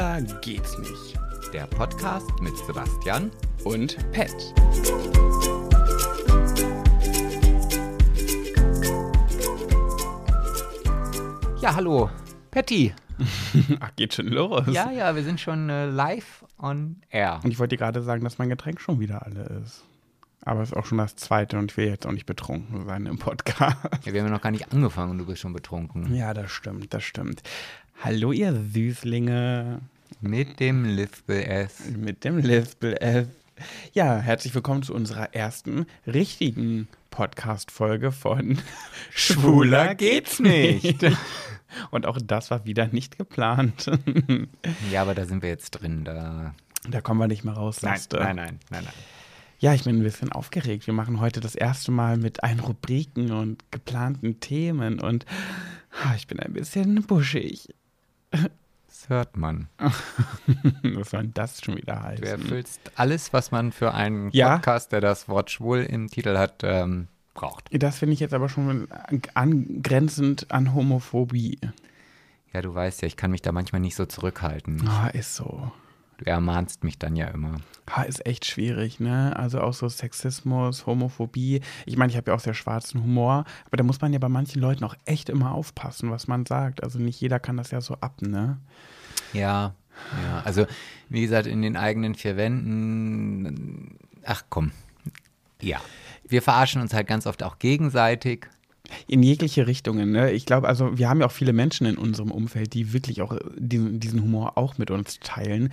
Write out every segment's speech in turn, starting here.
Schwuler geht's nicht. Der Podcast mit Sebastian Und Pet. Ja, hallo, Patty. Ach, geht schon los. Ja, ja, wir sind schon äh, live on air. Und ich wollte dir gerade sagen, dass mein Getränk schon wieder alle ist. Aber es ist auch schon das zweite und ich will jetzt auch nicht betrunken sein im Podcast. Ja, wir haben ja noch gar nicht angefangen und du bist schon betrunken. Ja, das stimmt, das stimmt. Hallo, ihr Süßlinge Mit dem Lispel S. mit dem Lispel F. Ja, herzlich willkommen zu unserer ersten richtigen Podcast-Folge von Schwuler geht's nicht. Und auch das war wieder nicht geplant. Ja, aber da sind wir jetzt drin. Da. Da kommen wir nicht mehr raus. Nein, nein, nein, nein, nein. Ja, ich bin ein bisschen aufgeregt. Wir machen heute das erste Mal mit allen Rubriken und geplanten Themen und ich bin ein bisschen buschig. Das hört man. Was soll denn das schon wieder Du heißen? erfüllst alles, was man für einen Ja. Podcast, der das Wort schwul im Titel hat, ähm, braucht. Das finde ich jetzt aber schon angrenzend an Homophobie. Ja, du weißt ja, ich kann mich da manchmal nicht so zurückhalten. Ah, ist so. Du ermahnst mich dann ja immer. Ah, ist echt schwierig, ne? Also auch so Sexismus, Homophobie. Ich meine, ich habe ja auch sehr schwarzen Humor, aber da muss man ja bei manchen Leuten auch echt immer aufpassen, was man sagt. Also nicht jeder kann das ja so ab, ne? Ja, ja. Also, wie gesagt, in den eigenen vier Wänden. Ach komm. Ja. Wir verarschen uns halt ganz oft auch gegenseitig. In jegliche Richtungen. Ne? Ich glaube, also wir haben ja auch viele Menschen in unserem Umfeld, die wirklich auch diesen, diesen Humor auch mit uns teilen.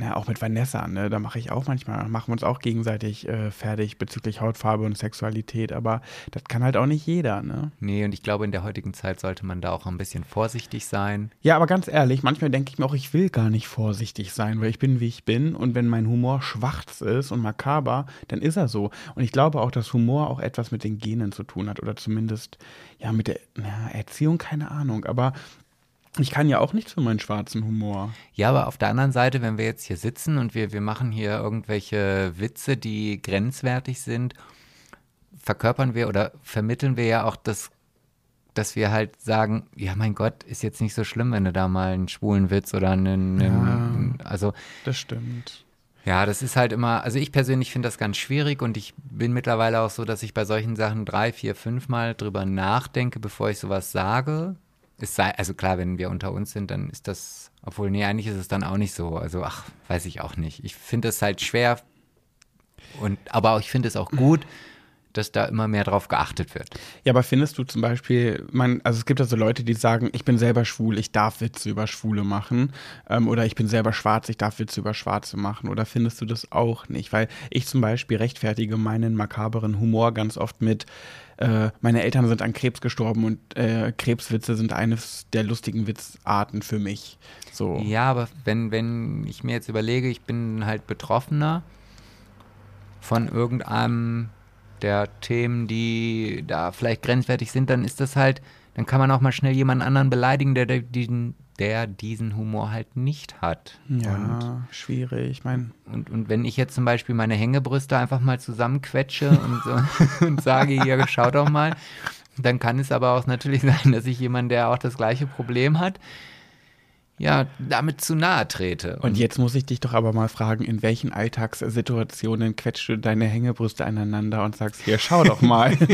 Ja, auch mit Vanessa, ne? Da mache ich auch manchmal, machen wir uns auch gegenseitig äh, fertig bezüglich Hautfarbe und Sexualität, aber das kann halt auch nicht jeder, ne? Nee, und ich glaube, in der heutigen Zeit sollte man da auch ein bisschen vorsichtig sein. Ja, aber ganz ehrlich, manchmal denke ich mir auch, ich will gar nicht vorsichtig sein, weil ich bin, wie ich bin. Und wenn mein Humor schwarz ist und makaber, dann ist er so. Und ich glaube auch, dass Humor auch etwas mit den Genen zu tun hat oder zumindest, ja, mit der na, Erziehung, keine Ahnung. Aber ich kann ja auch nichts für meinen schwarzen Humor. Ja, aber auf der anderen Seite, wenn wir jetzt hier sitzen und wir, wir machen hier irgendwelche Witze, die grenzwertig sind, verkörpern wir oder vermitteln wir ja auch das, dass wir halt sagen, ja mein Gott, ist jetzt nicht so schlimm, wenn du da mal einen schwulen Witz oder einen, einen also Das stimmt. ja, das ist halt immer, also ich persönlich finde das ganz schwierig und ich bin mittlerweile auch so, dass ich bei solchen Sachen drei, vier, fünf Mal drüber nachdenke, bevor ich sowas sage. Es sei, also klar, wenn wir unter uns sind, dann ist das, obwohl, nee, eigentlich ist es dann auch nicht so. Also, ach, weiß ich auch nicht. Ich finde es halt schwer und, aber ich finde es auch gut, dass da immer mehr drauf geachtet wird. Ja, aber findest du zum Beispiel, man, also es gibt ja so Leute, die sagen, ich bin selber schwul, ich darf Witze über Schwule machen. Ähm, oder ich bin selber schwarz, ich darf Witze über Schwarze machen. Oder findest du das auch nicht? Weil ich zum Beispiel rechtfertige meinen makaberen Humor ganz oft mit, äh, meine Eltern sind an Krebs gestorben und äh, Krebswitze sind eines der lustigen Witzarten für mich. So. Ja, aber wenn, wenn ich mir jetzt überlege, ich bin halt Betroffener von irgendeinem der Themen, die da vielleicht grenzwertig sind, dann ist das halt, dann kann man auch mal schnell jemand anderen beleidigen, der, der, diesen, der diesen Humor halt nicht hat. Ja, Und, schwierig. Ich meine, und, und wenn ich jetzt zum Beispiel meine Hängebrüste einfach mal zusammenquetsche und, so, und sage, hier, schau doch mal, dann kann es aber auch natürlich sein, dass ich jemand, der auch das gleiche Problem hat, ja, damit zu nahe trete. Und jetzt muss ich dich doch aber mal fragen, in welchen Alltagssituationen quetscht du deine Hängebrüste aneinander und sagst, hier, schau doch mal.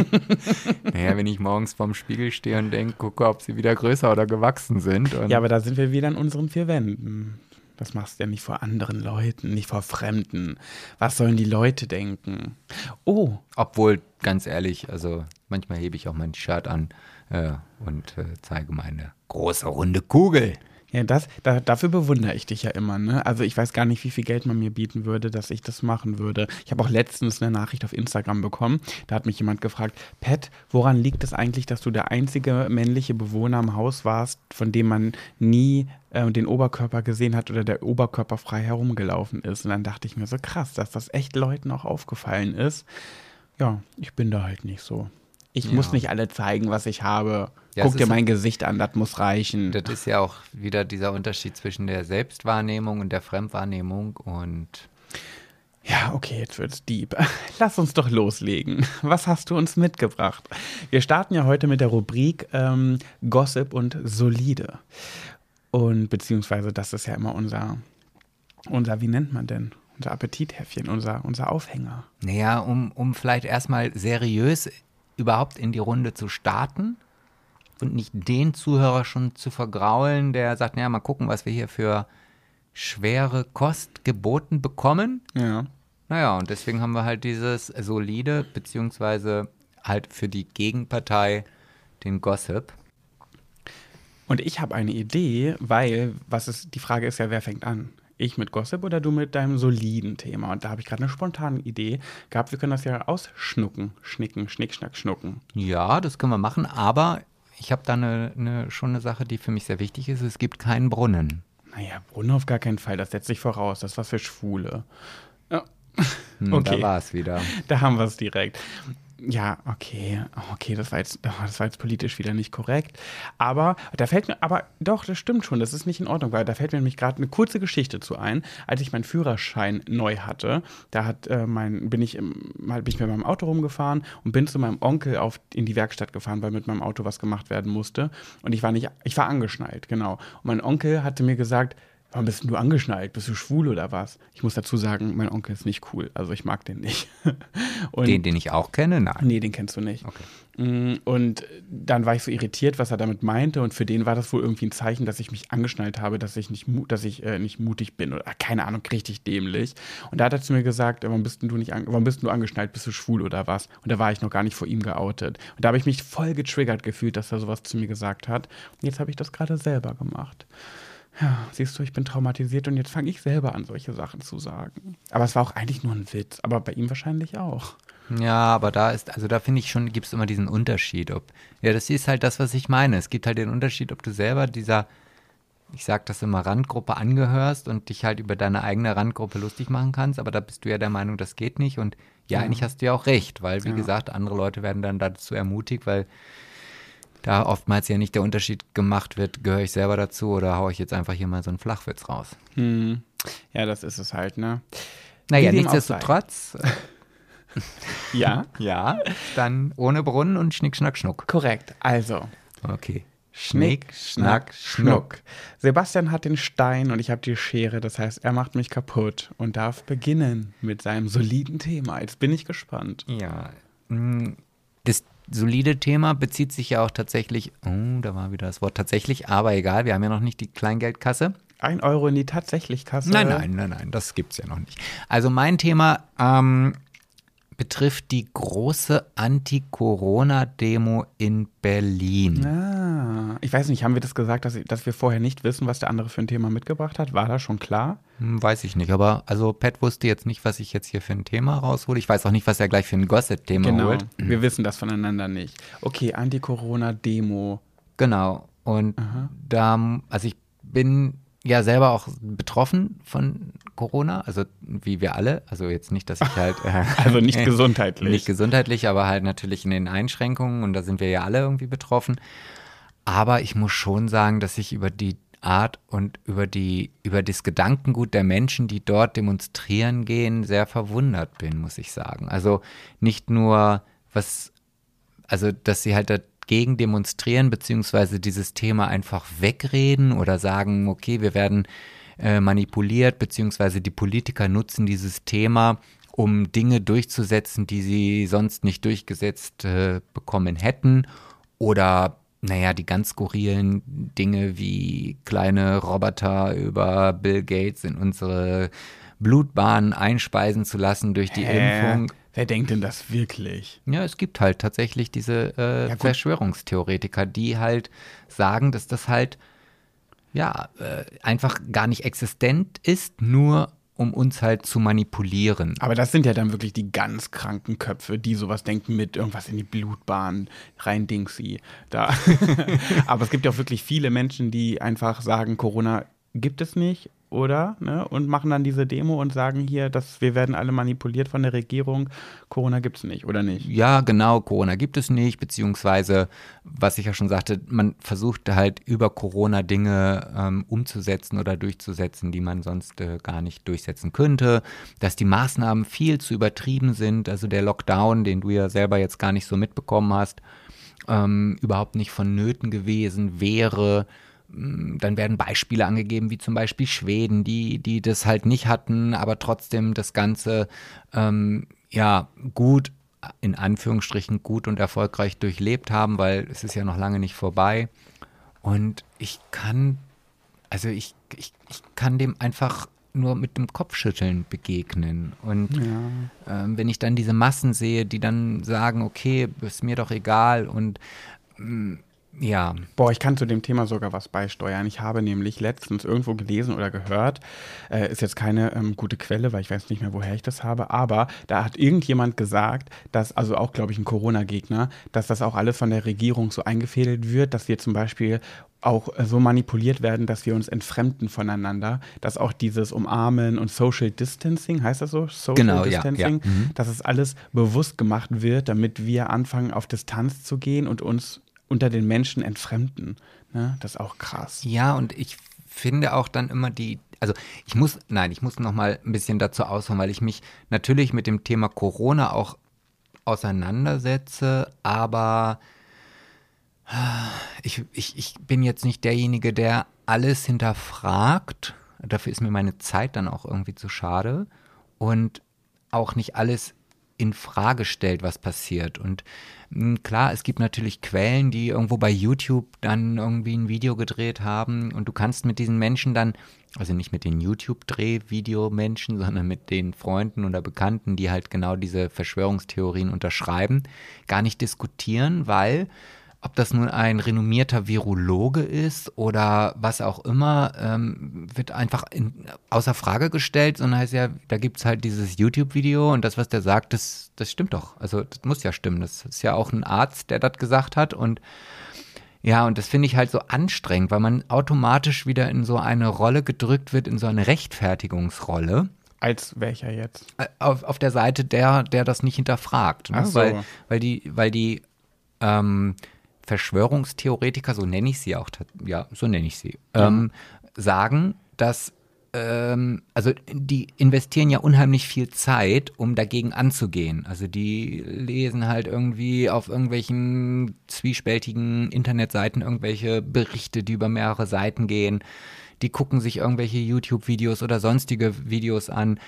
Naja, wenn ich morgens vorm Spiegel stehe und denke, gucke, ob sie wieder größer oder gewachsen sind. Ja, aber da sind wir wieder in unseren vier Wänden. Das machst du ja nicht vor anderen Leuten, nicht vor Fremden. Was sollen die Leute denken? Oh, obwohl, ganz ehrlich, also manchmal hebe ich auch mein Shirt an äh, und äh, zeige meine große runde Kugel. Ja, das, da, dafür bewundere ich dich ja immer. Ne? Also ich weiß gar nicht, wie viel Geld man mir bieten würde, dass ich das machen würde. Ich habe auch letztens eine Nachricht auf Instagram bekommen. Da hat mich jemand gefragt, Pat, woran liegt es eigentlich, dass du der einzige männliche Bewohner im Haus warst, von dem man nie äh, den Oberkörper gesehen hat oder der Oberkörper frei herumgelaufen ist? Und dann dachte ich mir so krass, dass das echt Leuten auch aufgefallen ist. Ja, ich bin da halt nicht so. Ich Ja. muss nicht alle zeigen, was ich habe. Ja, Guck dir mein Gesicht an, das muss reichen. Das ist ja auch wieder dieser Unterschied zwischen der Selbstwahrnehmung und der Fremdwahrnehmung und Ja, okay, jetzt wird's deep. Lass uns doch loslegen. Was hast du uns mitgebracht? Wir starten ja heute mit der Rubrik ähm, Gossip und Solide. Und beziehungsweise das ist ja immer unser, unser, wie nennt man denn? Unser Appetithäffchen, unser, unser Aufhänger. Naja, um, um vielleicht erstmal seriös überhaupt in die Runde zu starten und nicht den Zuhörer schon zu vergraulen, der sagt, naja, mal gucken, was wir hier für schwere Kost geboten bekommen. Ja. Naja, und deswegen haben wir halt dieses solide, beziehungsweise halt für die Gegenpartei den Gossip. Und ich habe eine Idee, weil, was ist, die Frage ist ja, wer fängt an? Ich mit Gossip oder du mit deinem soliden Thema? Und da habe ich gerade eine spontane Idee gehabt. Wir können das ja ausschnucken, schnicken, schnick, schnack, schnucken. Ja, das können wir machen, aber ich habe da eine, eine, schon eine Sache, die für mich sehr wichtig ist. Es gibt keinen Brunnen. Naja, Brunnen auf gar keinen Fall. Das setzt sich voraus. Das war für Schwule. Ja. Hm, Okay. Da war es wieder. Da haben wir es direkt. Ja, okay, okay, das war jetzt, oh, das war jetzt politisch wieder nicht korrekt. Aber da fällt mir, aber doch, das stimmt schon, das ist nicht in Ordnung, weil da fällt mir nämlich gerade eine kurze Geschichte zu ein. Als ich meinen Führerschein neu hatte, da hat äh, mein, bin ich im, bin ich mit meinem Auto rumgefahren und bin zu meinem Onkel auf, in die Werkstatt gefahren, weil mit meinem Auto was gemacht werden musste. Und ich war nicht, ich war angeschnallt, genau. Und mein Onkel hatte mir gesagt, Warum bist denn du angeschnallt? Bist du schwul oder was? Ich muss dazu sagen, mein Onkel ist nicht cool. Also ich mag den nicht. Und Den, den ich auch kenne? Nein. Nee, den kennst du nicht. Okay. Mm, Und dann war ich so irritiert, was er damit meinte. Und für den war das wohl irgendwie ein Zeichen, dass ich mich angeschnallt habe, dass ich nicht, dass ich, äh, nicht mutig bin. Oder keine Ahnung, richtig dämlich. Und da hat er zu mir gesagt, warum bist du nicht an, warum bist denn du angeschnallt? Bist du schwul oder was? Und da war ich noch gar nicht vor ihm geoutet. Und da habe ich mich voll getriggert gefühlt, dass er sowas zu mir gesagt hat. Und jetzt habe ich das gerade selber gemacht. Ja, siehst du, ich bin traumatisiert und jetzt fange ich selber an, solche Sachen zu sagen. Aber es war auch eigentlich nur ein Witz, aber bei ihm wahrscheinlich auch. Ja, aber da ist, also da finde ich schon, gibt es immer diesen Unterschied. Ob, ja, das ist halt das, was ich meine. Es gibt halt den Unterschied, ob du selber dieser, ich sag das immer, Randgruppe angehörst und dich halt über deine eigene Randgruppe lustig machen kannst, aber da bist du ja der Meinung, das geht nicht. Und ja, Ja. eigentlich hast du ja auch recht, weil, wie Ja. gesagt, andere Leute werden dann dazu ermutigt, weil da oftmals ja nicht der Unterschied gemacht wird, gehöre ich selber dazu oder haue ich jetzt einfach hier mal so einen Flachwitz raus. Hm. Ja, das ist es halt, ne? Naja, nichtsdestotrotz, Ja, ja, dann ohne Brunnen und Schnick, Schnack, Schnuck. korrekt. Also, Okay. Schnick, Schnack, Schnuck. Sebastian hat den Stein und ich habe die Schere. Das heißt, er macht mich kaputt und darf beginnen mit seinem soliden Thema. Jetzt bin ich gespannt. Ja. mm, Das solide Thema bezieht sich ja auch tatsächlich, oh, da war wieder das Wort tatsächlich, aber egal, wir haben ja noch nicht die Kleingeldkasse. Ein Euro in die Tatsächlichkasse. Nein, nein, nein, nein, das gibt's ja noch nicht. Also mein Thema ähm, betrifft die große Anti-Corona-Demo in Berlin. Ah, ich weiß nicht, haben wir das gesagt, dass, dass wir vorher nicht wissen, was der andere für ein Thema mitgebracht hat? War das schon klar? Hm, Weiß ich nicht, aber also Pat wusste jetzt nicht, was ich jetzt hier für ein Thema raushole. Ich weiß auch nicht, was er gleich für ein Gossip-Thema Genau. holt. Wir wissen das voneinander nicht. Okay, Anti-Corona-Demo. Genau. Und Aha. da, also ich bin ja selber auch betroffen von Corona, also wie wir alle. Also jetzt nicht, dass ich halt. Äh, Also nicht gesundheitlich. Nicht gesundheitlich, aber halt natürlich in den Einschränkungen und da sind wir ja alle irgendwie betroffen. Aber ich muss schon sagen, dass ich über die Art und über die über das Gedankengut der Menschen, die dort demonstrieren gehen, sehr verwundert bin, muss ich sagen. Also nicht nur was also dass sie halt dagegen demonstrieren, beziehungsweise dieses Thema einfach wegreden oder sagen, okay, wir werden äh, manipuliert, beziehungsweise die Politiker nutzen dieses Thema, um Dinge durchzusetzen, die sie sonst nicht durchgesetzt äh, bekommen hätten. Oder, naja, die ganz skurrilen Dinge wie kleine Roboter über Bill Gates in unsere Blutbahn einspeisen zu lassen durch die Hä? Impfung. Wer denkt denn das wirklich? Ja, es gibt halt tatsächlich diese äh, Ja. Verschwörungstheoretiker, die halt sagen, dass das halt ja äh, einfach gar nicht existent ist, nur um uns halt zu manipulieren. Aber das sind ja dann wirklich die ganz kranken Köpfe, die sowas denken mit irgendwas in die Blutbahn rein Dingsy. Da. Aber es gibt ja auch wirklich viele Menschen, die einfach sagen, Corona gibt es nicht, oder? Ne? Und machen dann diese Demo und sagen hier, dass wir werden alle manipuliert von der Regierung. Corona gibt es nicht, oder nicht? Ja, genau, Corona gibt es nicht, beziehungsweise, was ich ja schon sagte, man versucht halt über Corona Dinge ähm, umzusetzen oder durchzusetzen, die man sonst äh, gar nicht durchsetzen könnte, dass die Maßnahmen viel zu übertrieben sind, also der Lockdown, den du ja selber jetzt gar nicht so mitbekommen hast, ähm, überhaupt nicht vonnöten gewesen wäre. Mm, dann werden Beispiele angegeben, wie zum Beispiel Schweden, die, die das halt nicht hatten, aber trotzdem das Ganze ähm, ja gut, in Anführungsstrichen gut und erfolgreich durchlebt haben, weil es ist ja noch lange nicht vorbei. Und ich kann, also ich, ich, ich kann dem einfach nur mit dem Kopfschütteln begegnen. Und ja. ähm, wenn ich dann diese Massen sehe, die dann sagen, okay, ist mir doch egal und mm, ja. Boah, ich kann zu dem Thema sogar was beisteuern. Ich habe nämlich letztens irgendwo gelesen oder gehört, äh, ist jetzt keine ähm, gute Quelle, weil ich weiß nicht mehr, woher ich das habe, aber da hat irgendjemand gesagt, dass, also auch, glaube ich, ein Corona-Gegner, dass das auch alles von der Regierung so eingefädelt wird, dass wir zum Beispiel auch äh, so manipuliert werden, dass wir uns entfremden voneinander, dass auch dieses Umarmen und Social Distancing, heißt das so? Social genau, Distancing, ja, ja. Mhm. dass es alles bewusst gemacht wird, damit wir anfangen, auf Distanz zu gehen und uns unter den Menschen entfremden. Ne? Das ist auch krass. Ja, und ich finde auch dann immer die, also ich muss, nein, ich muss noch mal ein bisschen dazu ausholen, weil ich mich natürlich mit dem Thema Corona auch auseinandersetze, aber ich, ich, ich bin jetzt nicht derjenige, der alles hinterfragt. Dafür ist mir meine Zeit dann auch irgendwie zu schade und auch nicht alles in Frage stellt, was passiert. Und hm, klar, es gibt natürlich Quellen, die irgendwo bei YouTube dann irgendwie ein Video gedreht haben und du kannst mit diesen Menschen dann, also nicht mit den YouTube-Dreh-Video-Menschen, sondern mit den Freunden oder Bekannten, die halt genau diese Verschwörungstheorien unterschreiben, gar nicht diskutieren, weil ob das nun ein renommierter Virologe ist oder was auch immer, ähm, wird einfach in, außer Frage gestellt, sondern heißt ja, da gibt es halt dieses YouTube-Video und das, was der sagt, das, das stimmt doch. Also das muss ja stimmen. Das ist ja auch ein Arzt, der das gesagt hat und ja, und das finde ich halt so anstrengend, weil man automatisch wieder in so eine Rolle gedrückt wird, in so eine Rechtfertigungsrolle. Als welcher jetzt? Äh, auf, auf der Seite der, der das nicht hinterfragt. Ne? So. Weil, weil die, weil die ähm, Verschwörungstheoretiker, so nenne ich sie auch, ja, so nenne ich sie, ja. ähm, sagen, dass ähm, also die investieren ja unheimlich viel Zeit, um dagegen anzugehen. Also die lesen halt irgendwie auf irgendwelchen zwiespältigen Internetseiten irgendwelche Berichte, die über mehrere Seiten gehen. Die gucken sich irgendwelche YouTube-Videos oder sonstige Videos an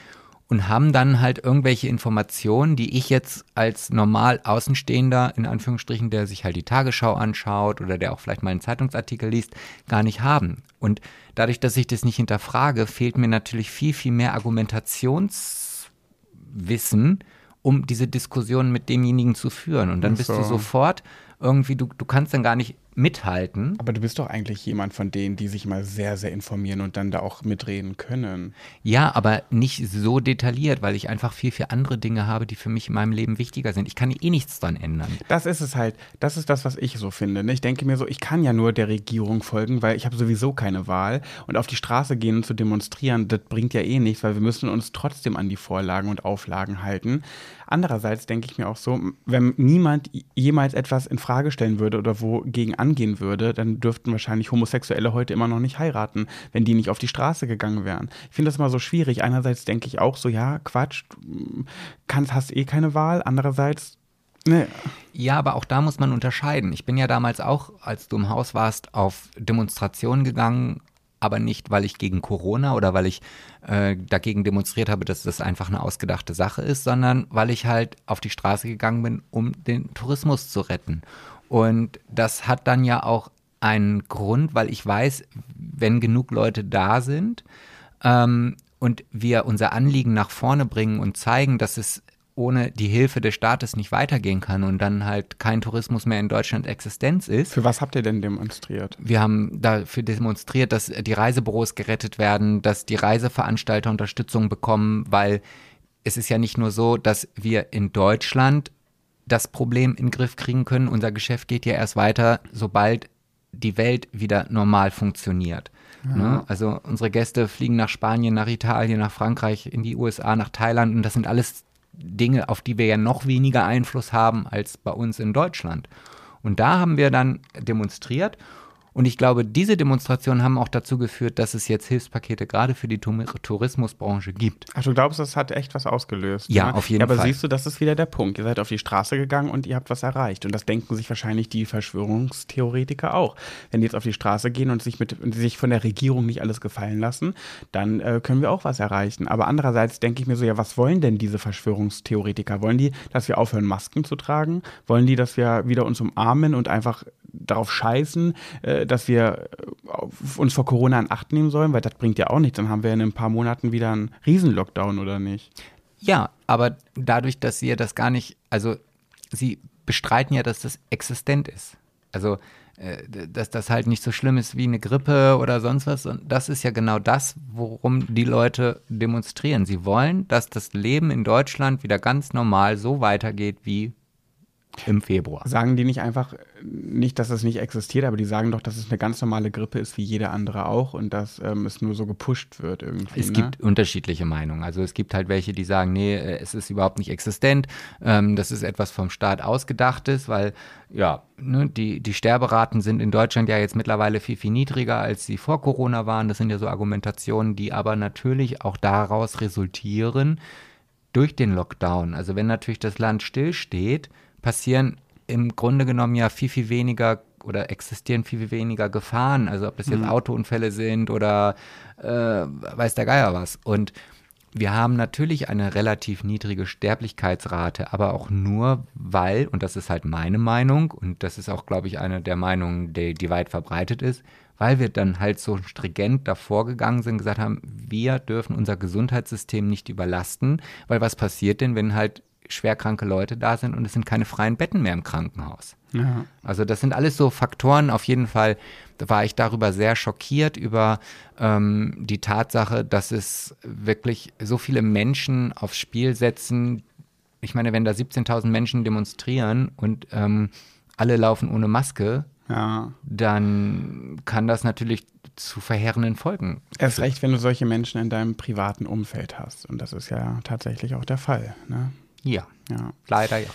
und haben dann halt irgendwelche Informationen, die ich jetzt als normal Außenstehender, in Anführungsstrichen, der sich halt die Tagesschau anschaut oder der auch vielleicht mal einen Zeitungsartikel liest, gar nicht haben. Und dadurch, dass ich das nicht hinterfrage, fehlt mir natürlich viel, viel mehr Argumentationswissen, um diese Diskussion mit demjenigen zu führen. Und dann so. bist du sofort irgendwie, du, du kannst dann gar nicht mithalten. Aber du bist doch eigentlich jemand von denen, die sich mal sehr, sehr informieren und dann da auch mitreden können. Ja, aber nicht so detailliert, weil ich einfach viel, viel andere Dinge habe, die für mich in meinem Leben wichtiger sind. Ich kann eh nichts dran ändern. Das ist es halt. Das ist das, was ich so finde. Ne? Ich denke mir so, ich kann ja nur der Regierung folgen, weil ich habe sowieso keine Wahl. Und auf die Straße gehen und zu demonstrieren, das bringt ja eh nichts, weil wir müssen uns trotzdem an die Vorlagen und Auflagen halten. Andererseits denke ich mir auch so, wenn niemand jemals etwas in Frage stellen würde oder wogegen angehen würde, dann dürften wahrscheinlich Homosexuelle heute immer noch nicht heiraten, wenn die nicht auf die Straße gegangen wären. Ich finde das immer so schwierig. Einerseits denke ich auch so, ja, Quatsch, kannst, hast eh keine Wahl. Andererseits Nee. Ja, aber auch da muss man unterscheiden. Ich bin ja damals auch, als du im Haus warst, auf Demonstrationen gegangen, aber nicht, weil ich gegen Corona oder weil ich äh, dagegen demonstriert habe, dass das einfach eine ausgedachte Sache ist, sondern weil ich halt auf die Straße gegangen bin, um den Tourismus zu retten. Und das hat dann ja auch einen Grund, weil ich weiß, wenn genug Leute da sind ähm, und wir unser Anliegen nach vorne bringen und zeigen, dass es ohne die Hilfe des Staates nicht weitergehen kann und dann halt kein Tourismus mehr in Deutschland Existenz ist. Für was habt ihr denn demonstriert? Wir haben dafür demonstriert, dass die Reisebüros gerettet werden, dass die Reiseveranstalter Unterstützung bekommen, weil es ist ja nicht nur so, dass wir in Deutschland das Problem in den Griff kriegen können. Unser Geschäft geht ja erst weiter, sobald die Welt wieder normal funktioniert. Ja. Ne? Also unsere Gäste fliegen nach Spanien, nach Italien, nach Frankreich, in die USA, nach Thailand und das sind alles Dinge, auf die wir ja noch weniger Einfluss haben als bei uns in Deutschland. Und da haben wir dann demonstriert Und ich glaube, diese Demonstrationen haben auch dazu geführt, dass es jetzt Hilfspakete gerade für die Tourismusbranche gibt. Ach, du glaubst, das hat echt was ausgelöst? Ja, ne? auf jeden ja, aber Fall. Aber siehst du, das ist wieder der Punkt. Ihr seid auf die Straße gegangen und ihr habt was erreicht. Und das denken sich wahrscheinlich die Verschwörungstheoretiker auch. Wenn die jetzt auf die Straße gehen und sich, mit, und sich von der Regierung nicht alles gefallen lassen, dann äh, können wir auch was erreichen. Aber andererseits denke ich mir so, ja, was wollen denn diese Verschwörungstheoretiker? Wollen die, dass wir aufhören, Masken zu tragen? Wollen die, dass wir wieder uns umarmen und einfach darauf scheißen, äh, dass wir äh, uns vor Corona in Acht nehmen sollen, weil das bringt ja auch nichts. Dann haben wir in ein paar Monaten wieder einen Riesen-Lockdown, oder nicht? Ja, aber dadurch, dass sie ja das gar nicht, also sie bestreiten ja, dass das existent ist. Also, äh, dass das halt nicht so schlimm ist wie eine Grippe oder sonst was. Und das ist ja genau das, worum die Leute demonstrieren. Sie wollen, dass das Leben in Deutschland wieder ganz normal so weitergeht wie im Februar. Sagen die nicht einfach, nicht, dass es nicht existiert, aber die sagen doch, dass es eine ganz normale Grippe ist, wie jede andere auch und dass ähm, es nur so gepusht wird irgendwie. Es ne? gibt unterschiedliche Meinungen. Also es gibt halt welche, die sagen, nee, äh, es ist überhaupt nicht existent. Ähm, das ist etwas vom Staat ausgedachtes, weil ja, ne, die, die Sterberaten sind in Deutschland ja jetzt mittlerweile viel, viel niedriger, als sie vor Corona waren. Das sind ja so Argumentationen, die aber natürlich auch daraus resultieren, durch den Lockdown. Also wenn natürlich das Land stillsteht, passieren im Grunde genommen ja viel, viel weniger oder existieren viel, viel weniger Gefahren. Also ob das jetzt mhm. Autounfälle sind oder äh, weiß der Geier was. Und wir haben natürlich eine relativ niedrige Sterblichkeitsrate, aber auch nur, weil, und das ist halt meine Meinung, und das ist auch, glaube ich, eine der Meinungen, die, die weit verbreitet ist, weil wir dann halt so stringent davor gegangen sind, gesagt haben, wir dürfen unser Gesundheitssystem nicht überlasten, weil was passiert denn, wenn halt schwerkranke Leute da sind und es sind keine freien Betten mehr im Krankenhaus. Ja. Also das sind alles so Faktoren. Auf jeden Fall war ich darüber sehr schockiert über ähm, die Tatsache, dass es wirklich so viele Menschen aufs Spiel setzen. Ich meine, wenn da 17.000 Menschen demonstrieren und ähm, alle laufen ohne Maske, ja. dann kann das natürlich zu verheerenden Folgen. Erst recht, wenn du solche Menschen in deinem privaten Umfeld hast. Und das ist ja tatsächlich auch der Fall. Ne? Ja. ja. Leider ja.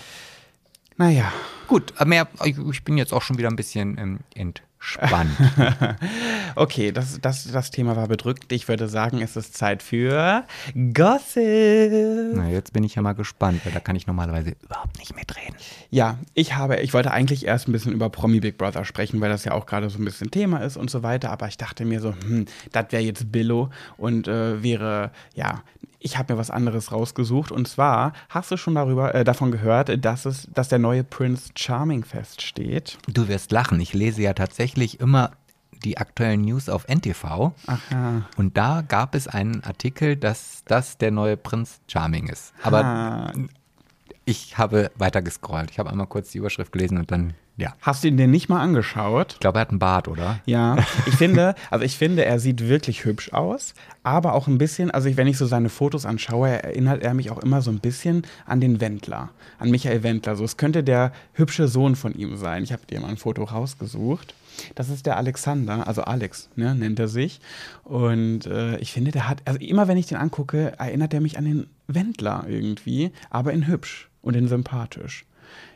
Naja. Gut, mehr, ich bin jetzt auch schon wieder ein bisschen ähm, entspannt. okay, das, das, das Thema war bedrückt. Ich würde sagen, es ist Zeit für Gossip. Na, jetzt bin ich ja mal gespannt, weil da kann ich normalerweise überhaupt nicht mitreden. Ja, ich habe, ich wollte eigentlich erst ein bisschen über Promi Big Brother sprechen, weil das ja auch gerade so ein bisschen Thema ist und so weiter. Aber ich dachte mir so, hm, das wäre jetzt Billo und äh, wäre, ja, ich habe mir was anderes rausgesucht und zwar hast du schon darüber äh, davon gehört, dass es, dass der neue Prince Charming feststeht. Du wirst lachen. Ich lese ja tatsächlich immer die aktuellen News auf NTV. Aha. Und da gab es einen Artikel, dass das der neue Prinz Charming ist. Aber ah. ich habe weiter gescrollt. Ich habe einmal kurz die Überschrift gelesen und dann ja. Hast du ihn denn nicht mal angeschaut? Ich glaube, er hat einen Bart, oder? Ja. Ich finde, also ich finde, er sieht wirklich hübsch aus, aber auch ein bisschen, also ich, wenn ich so seine Fotos anschaue, erinnert er mich auch immer so ein bisschen an den Wendler, an Michael Wendler. So, es könnte der hübsche Sohn von ihm sein. Ich habe dir mal ein Foto rausgesucht. Das ist der Alexander, also Alex, ne, nennt er sich. Und äh, ich finde, der hat, also immer wenn ich den angucke, erinnert er mich an den Wendler irgendwie, aber in hübsch und in sympathisch.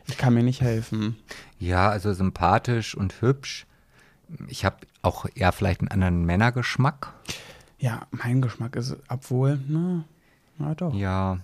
Ich kann mir nicht helfen. Ja, also sympathisch und hübsch. Ich habe auch eher vielleicht einen anderen Männergeschmack. Ja, mein Geschmack ist, obwohl, ne, na doch. Ja,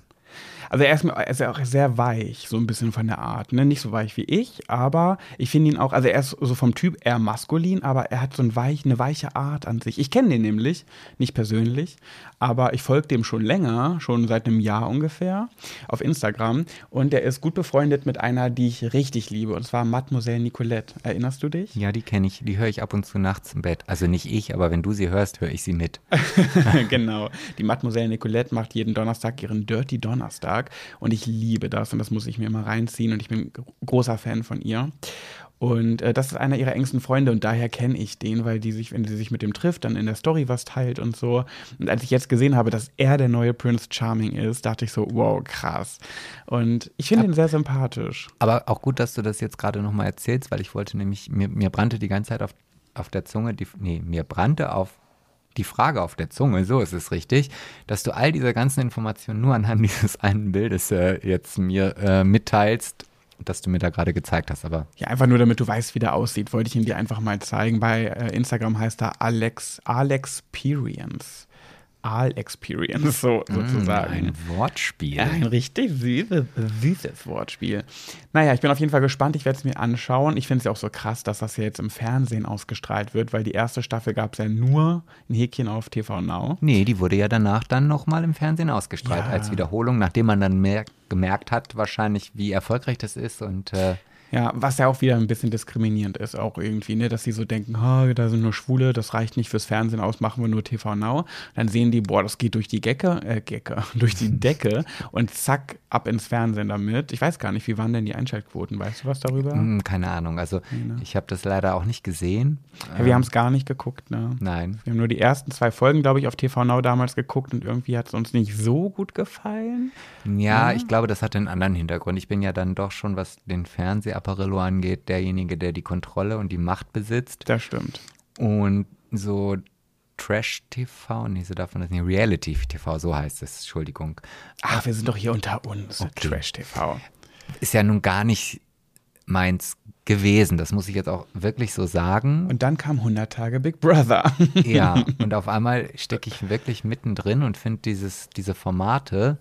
also er ist, er auch sehr weich, so ein bisschen von der Art. Ne? Nicht so weich wie ich, aber ich finde ihn auch, also er ist so vom Typ eher maskulin, aber er hat so ein weich, eine weiche Art an sich. Ich kenne den nämlich, nicht persönlich, aber ich folge dem schon länger, schon seit einem Jahr ungefähr, auf Instagram. Und er ist gut befreundet mit einer, die ich richtig liebe, und zwar Mademoiselle Nicolette. Erinnerst du dich? Ja, die kenne ich. Die höre ich ab und zu nachts im Bett. Also nicht ich, aber wenn du sie hörst, höre ich sie mit. genau. Die Mademoiselle Nicolette macht jeden Donnerstag ihren Dirty Donnerstag. Donnerstag. Und ich liebe das und das muss ich mir immer reinziehen und ich bin großer Fan von ihr. Und äh, das ist einer ihrer engsten Freunde und daher kenne ich den, weil die sich, wenn sie sich mit dem trifft, dann in der Story was teilt und so. Und als ich jetzt gesehen habe, dass er der neue Prince Charming ist, dachte ich so, wow, krass. Und ich finde ihn sehr sympathisch. Aber auch gut, dass du das jetzt gerade nochmal erzählst, weil ich wollte nämlich, mir, mir brannte die ganze Zeit auf, auf der Zunge, die, nee, mir brannte auf die Frage auf der Zunge, so ist es richtig, dass du all diese ganzen Informationen nur anhand dieses einen Bildes äh, jetzt mir äh, mitteilst, das du mir da gerade gezeigt hast, aber. Ja, einfach nur damit du weißt, wie der aussieht, wollte ich ihn dir einfach mal zeigen. Bei äh, Instagram heißt er Alex, Alexperience. All Experience, so Mm, sozusagen. Ein Wortspiel. Ein richtig süßes, süßes Wortspiel. Naja, ich bin auf jeden Fall gespannt. Ich werde es mir anschauen. Ich finde es ja auch so krass, dass das ja jetzt im Fernsehen ausgestrahlt wird, weil die erste Staffel gab es ja nur ein Häkchen auf TV Now. Nee, die wurde ja danach dann nochmal im Fernsehen ausgestrahlt Ja. als Wiederholung, nachdem man dann mer gemerkt hat, wahrscheinlich, wie erfolgreich das ist. Und äh, Ja, was ja auch wieder ein bisschen diskriminierend ist, auch irgendwie, ne, dass sie so denken, oh, da sind nur Schwule, das reicht nicht fürs Fernsehen aus, machen wir nur TV Now. Dann sehen die, boah, das geht durch die Gecke, äh, Gecke, durch die Decke und zack, ab ins Fernsehen damit. Ich weiß gar nicht, wie waren denn die Einschaltquoten? Weißt du was darüber? hm, keine Ahnung. Also, ich habe das leider auch nicht gesehen. Ja, wir haben es gar nicht geguckt, ne? Nein. Wir haben nur die ersten zwei Folgen, glaube ich, auf TV Now damals geguckt und irgendwie hat es uns nicht so gut gefallen. Ja, ich glaube, das hat einen anderen Hintergrund. Ich bin ja dann doch schon, was den Fernsehapparillo angeht, derjenige, der die Kontrolle und die Macht besitzt. Das stimmt. Und so Trash-TV, nee, so darf man das nicht, Reality-TV, so heißt es, Entschuldigung, Ach, wir sind doch hier unter uns. Okay. Trash TV. ist ja nun gar nicht meins gewesen. Das muss ich jetzt auch wirklich so sagen. Und dann kam 100 Tage Big Brother. Ja, und auf einmal stecke ich wirklich mittendrin und finde diese Formate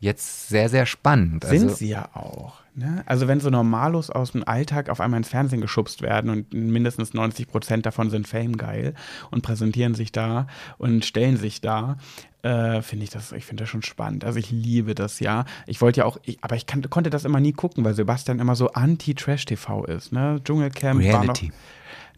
jetzt sehr, sehr spannend. Sind also, sie ja auch. Ne? Also wenn so Normalos aus dem Alltag auf einmal ins Fernsehen geschubst werden und mindestens 90 Prozent davon sind Fame-geil und präsentieren sich da und stellen sich da, äh, finde ich das, ich finde das schon spannend. Also ich liebe das ja. Ich wollte ja auch, ich, aber ich kann, konnte das immer nie gucken, weil Sebastian immer so anti-Trash-TV ist. Ne? Dschungelcamp war noch, Reality.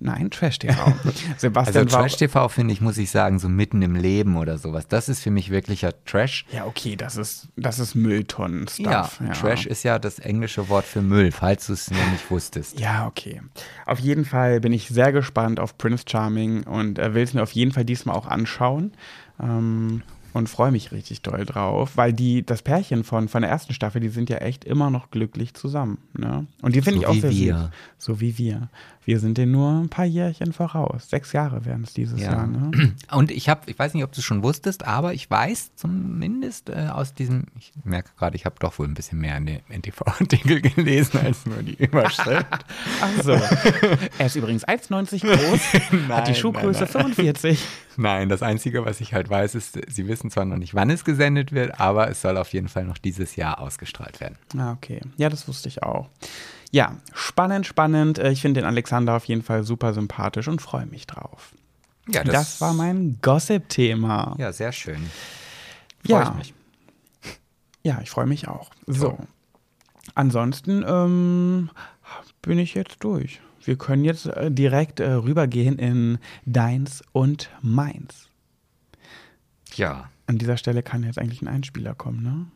Nein, Trash-TV. Also Sebastian war. Trash-TV finde ich, muss ich sagen, so mitten im Leben oder sowas. Das ist für mich wirklicher Trash. Ja, okay, das ist, das ist Mülltonnen-Stuff. Ja, Trash ist ja das englische Wort für Müll, falls du es noch nicht wusstest. Ja, okay. Auf jeden Fall bin ich sehr gespannt auf Prince Charming und äh, will es mir auf jeden Fall diesmal auch anschauen. Ähm, und freue mich richtig doll drauf, weil die, das Pärchen von, von der ersten Staffel, die sind ja echt immer noch glücklich zusammen. Ne? Und die finde So ich auch wie sehr wir. süß. So wie wir. Wir sind denen nur ein paar Jährchen voraus. Sechs Jahre werden es dieses Ja. Jahr. Ne? Und ich habe, ich weiß nicht, ob du es schon wusstest, aber ich weiß zumindest äh, aus diesem, ich merke gerade, ich habe doch wohl ein bisschen mehr in den NTV-Artikel gelesen als nur die Überschrift. Ach so. er ist übrigens 1,90 groß, hat die Nein, Schuhgröße nein, 45. Nein, das Einzige, was ich halt weiß, ist, sie wissen zwar noch nicht, wann es gesendet wird, aber es soll auf jeden Fall noch dieses Jahr ausgestrahlt werden. Ah, okay. Ja, das wusste ich auch. Ja, spannend, spannend. Äh, Ich finde den Alexander auf jeden Fall super sympathisch und freue mich drauf. Ja, Das, war mein Gossip-Thema. Ja, sehr schön. Ja. Freu ich mich. Ja, ich freue mich auch. So. So. Ansonsten ähm, bin ich jetzt durch. Wir können jetzt äh, direkt äh, rübergehen in deins und meins. Ja. An dieser Stelle kann jetzt eigentlich ein Einspieler kommen, ne?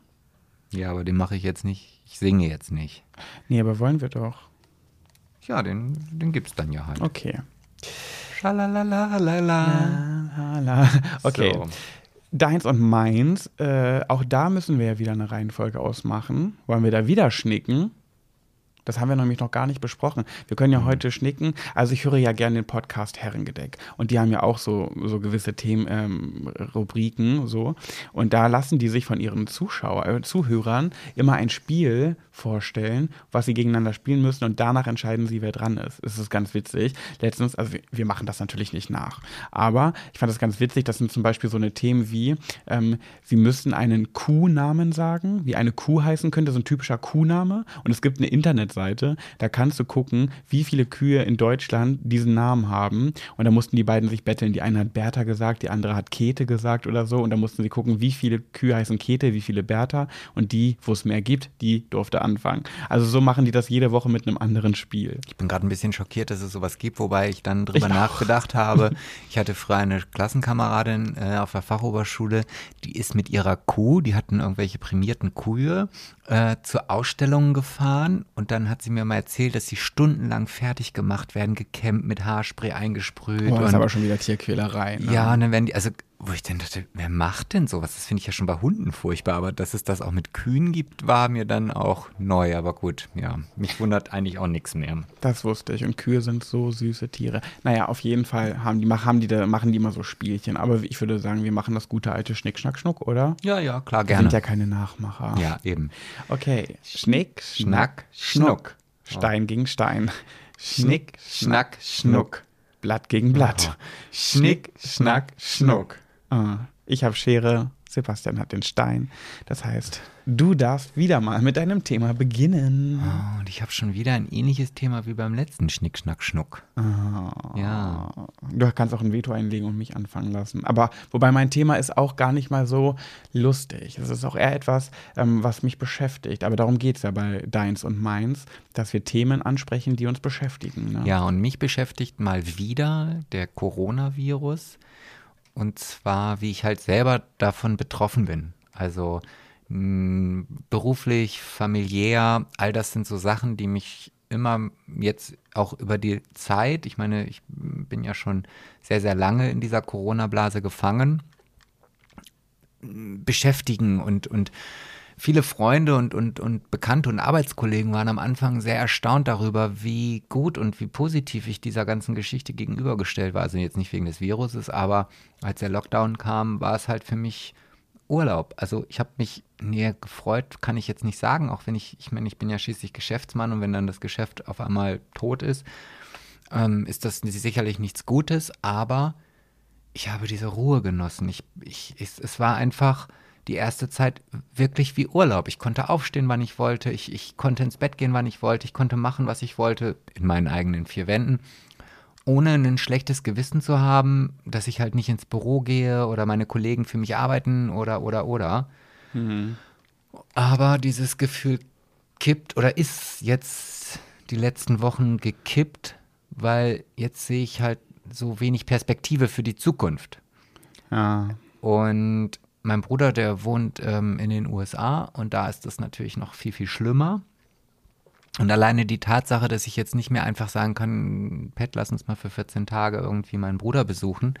Ja, aber den mache ich jetzt nicht. Ich singe jetzt nicht. Nee, aber wollen wir doch. Ja, den, den gibt's dann ja halt. Okay. Schalalalala. Hala. Okay. So. Deins und meins, äh, auch da müssen wir ja wieder eine Reihenfolge ausmachen. Wollen wir da wieder schnicken? Das haben wir nämlich noch gar nicht besprochen. Wir können ja Mhm. heute schnicken. Also ich höre ja gerne den Podcast Herrengedeck. Und die haben ja auch so, so gewisse Themen, ähm, Rubriken, so. Und da lassen die sich von ihren Zuschauer, äh, Zuhörern immer ein Spiel vorstellen, was sie gegeneinander spielen müssen und danach entscheiden sie, wer dran ist. Es ist ganz witzig. Letztens, also wir, machen das natürlich nicht nach. Aber ich fand das ganz witzig, das sind zum Beispiel so eine Themen wie, ähm, sie müssten einen Kuhnamen sagen, wie eine Kuh heißen könnte, so ein typischer Kuhname. Und es gibt eine Internetseite, da kannst du gucken, wie viele Kühe in Deutschland diesen Namen haben. Und da mussten die beiden sich betteln. Die eine hat Bertha gesagt, die andere hat Käthe gesagt oder so. Und da mussten sie gucken, wie viele Kühe heißen Käthe, wie viele Bertha. Und die, wo es mehr gibt, die durfte anfangen. Also so machen die das jede Woche mit einem anderen Spiel. Ich bin gerade ein bisschen schockiert, dass es sowas gibt, wobei ich dann drüber Ich nachgedacht habe. Ich hatte früher eine Klassenkameradin äh, auf der Fachoberschule, die ist mit ihrer Kuh, die hatten irgendwelche prämierten Kühe, äh, zur Ausstellung gefahren und dann hat sie mir mal erzählt, dass sie stundenlang fertig gemacht werden, gekämmt, mit Haarspray eingesprüht. Boah, das ist aber schon wieder Tierquälerei. Ne? ja, und dann werden die, also wo ich dann dachte, wer macht denn sowas? Das finde ich ja schon bei Hunden furchtbar, aber dass es das auch mit Kühen gibt, war mir dann auch neu. Aber gut, ja, mich wundert eigentlich auch nichts mehr. Das wusste ich. Und Kühe sind so süße Tiere. Naja, auf jeden Fall haben die, haben die da, machen die immer so Spielchen. Aber ich würde sagen, wir machen das gute alte Schnick, Schnack, Schnuck, oder? Ja, ja, klar, Wir gerne. sind ja keine Nachmacher. ja, eben. Okay. Schnick, Schnack, Schnuck. Stein gegen Stein. Schnick, Schnack, Schnuck. Blatt gegen Blatt. Schnick, Schnack, Schnuck. Ah, Ich habe Schere, Sebastian hat den Stein. Das heißt, du darfst wieder mal mit deinem Thema beginnen. Oh, und ich habe schon wieder ein ähnliches Thema wie beim letzten Schnick, Schnack, Schnuck. Ja. Du kannst auch ein Veto einlegen und mich anfangen lassen. Aber wobei mein Thema ist auch gar nicht mal so lustig. Es ist auch eher etwas, ähm, was mich beschäftigt. Aber darum geht es ja bei Deins und Meins, dass wir Themen ansprechen, die uns beschäftigen. Ne? Ja, und mich beschäftigt mal wieder der Coronavirus. Und zwar, wie ich halt selber davon betroffen bin. Also mh, beruflich, familiär, all das sind so Sachen, die mich immer jetzt auch über die Zeit, ich meine, ich bin ja schon sehr, sehr lange in dieser Corona-Blase gefangen, beschäftigen und, und viele Freunde und, und, und Bekannte und Arbeitskollegen waren am Anfang sehr erstaunt darüber, wie gut und wie positiv ich dieser ganzen Geschichte gegenübergestellt war. Also jetzt nicht wegen des Viruses, aber als der Lockdown kam, war es halt für mich Urlaub. Also ich habe mich näher gefreut, kann ich jetzt nicht sagen, auch wenn ich, ich meine, ich bin ja schließlich Geschäftsmann und wenn dann das Geschäft auf einmal tot ist, ähm, ist das sicherlich nichts Gutes, aber ich habe diese Ruhe genossen. Ich, ich, es, es war einfach die erste Zeit wirklich wie Urlaub. Ich konnte aufstehen, wann ich wollte. Ich, ich konnte ins Bett gehen, wann ich wollte. Ich konnte machen, was ich wollte, in meinen eigenen vier Wänden, ohne ein schlechtes Gewissen zu haben, dass ich halt nicht ins Büro gehe oder meine Kollegen für mich arbeiten oder, oder, oder. Aber dieses Gefühl kippt oder ist jetzt die letzten Wochen gekippt, weil jetzt sehe ich halt so wenig Perspektive für die Zukunft. Ja. Und mein Bruder, der wohnt ähm, in den USA und da ist das natürlich noch viel, viel schlimmer. Und alleine die Tatsache, dass ich jetzt nicht mehr einfach sagen kann, Pet, lass uns mal für 14 Tage irgendwie meinen Bruder besuchen.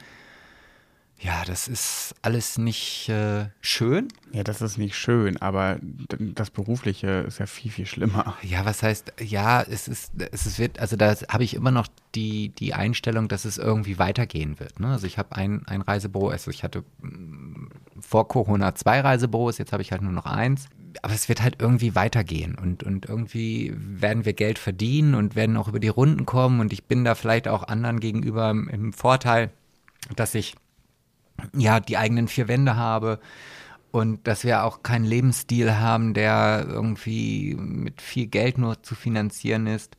Ja, das ist alles nicht äh, schön. ja, das ist nicht schön, aber das Berufliche ist ja viel, viel schlimmer. Ja, was heißt, ja, es ist, es wird, also da habe ich immer noch die, die Einstellung, dass es irgendwie weitergehen wird. Ne? Also ich habe ein, ein Reisebüro, also ich hatte mm, vor Corona zwei Reisebüros, jetzt habe ich halt nur noch eins. Aber es wird halt irgendwie weitergehen und, und irgendwie werden wir Geld verdienen und werden auch über die Runden kommen und ich bin da vielleicht auch anderen gegenüber im Vorteil, dass ich ja die eigenen vier Wände habe und dass wir auch keinen Lebensstil haben, der irgendwie mit viel Geld nur zu finanzieren ist.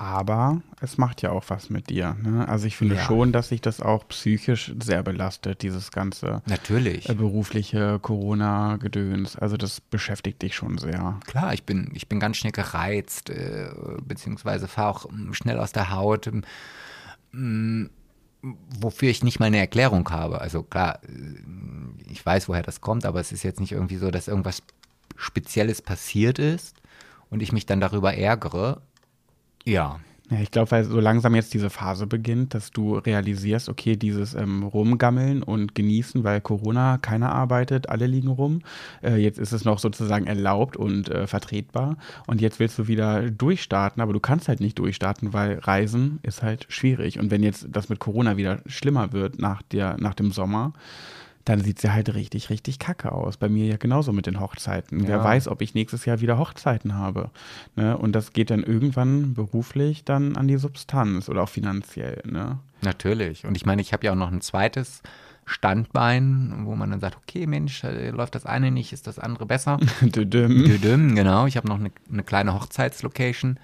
Aber es macht ja auch was mit dir. Ne? Also ich finde Ja. schon, dass sich das auch psychisch sehr belastet, dieses ganze Natürlich. äh, berufliche Corona-Gedöns. Also das beschäftigt dich schon sehr. Klar, ich bin, ich bin ganz schnell gereizt, äh, beziehungsweise fahre auch mm, schnell aus der Haut, mm, wofür ich nicht mal eine Erklärung habe. Also klar, äh, ich weiß, woher das kommt, aber es ist jetzt nicht irgendwie so, dass irgendwas Spezielles passiert ist und ich mich dann darüber ärgere. Ja, Ja, ich glaube, weil so langsam jetzt diese Phase beginnt, dass du realisierst, okay, dieses ähm, Rumgammeln und Genießen, weil Corona, keiner arbeitet, alle liegen rum. Äh, jetzt ist es noch sozusagen erlaubt und äh, vertretbar. Und jetzt willst du wieder durchstarten, aber du kannst halt nicht durchstarten, weil Reisen ist halt schwierig. Und wenn jetzt das mit Corona wieder schlimmer wird nach, der, nach dem Sommer, dann sieht es ja halt richtig, richtig kacke aus. Bei mir ja genauso mit den Hochzeiten. Wer Ja. weiß, ob ich nächstes Jahr wieder Hochzeiten habe. Ne? Und das geht dann irgendwann beruflich dann an die Substanz oder auch finanziell. Ne? Natürlich. Und ich meine, ich habe ja auch noch ein zweites Standbein, wo man dann sagt, okay, Mensch, äh, läuft das eine nicht, ist das andere besser. Düdüm. Düdüm, genau. Ich habe noch eine, eine kleine Hochzeitslocation.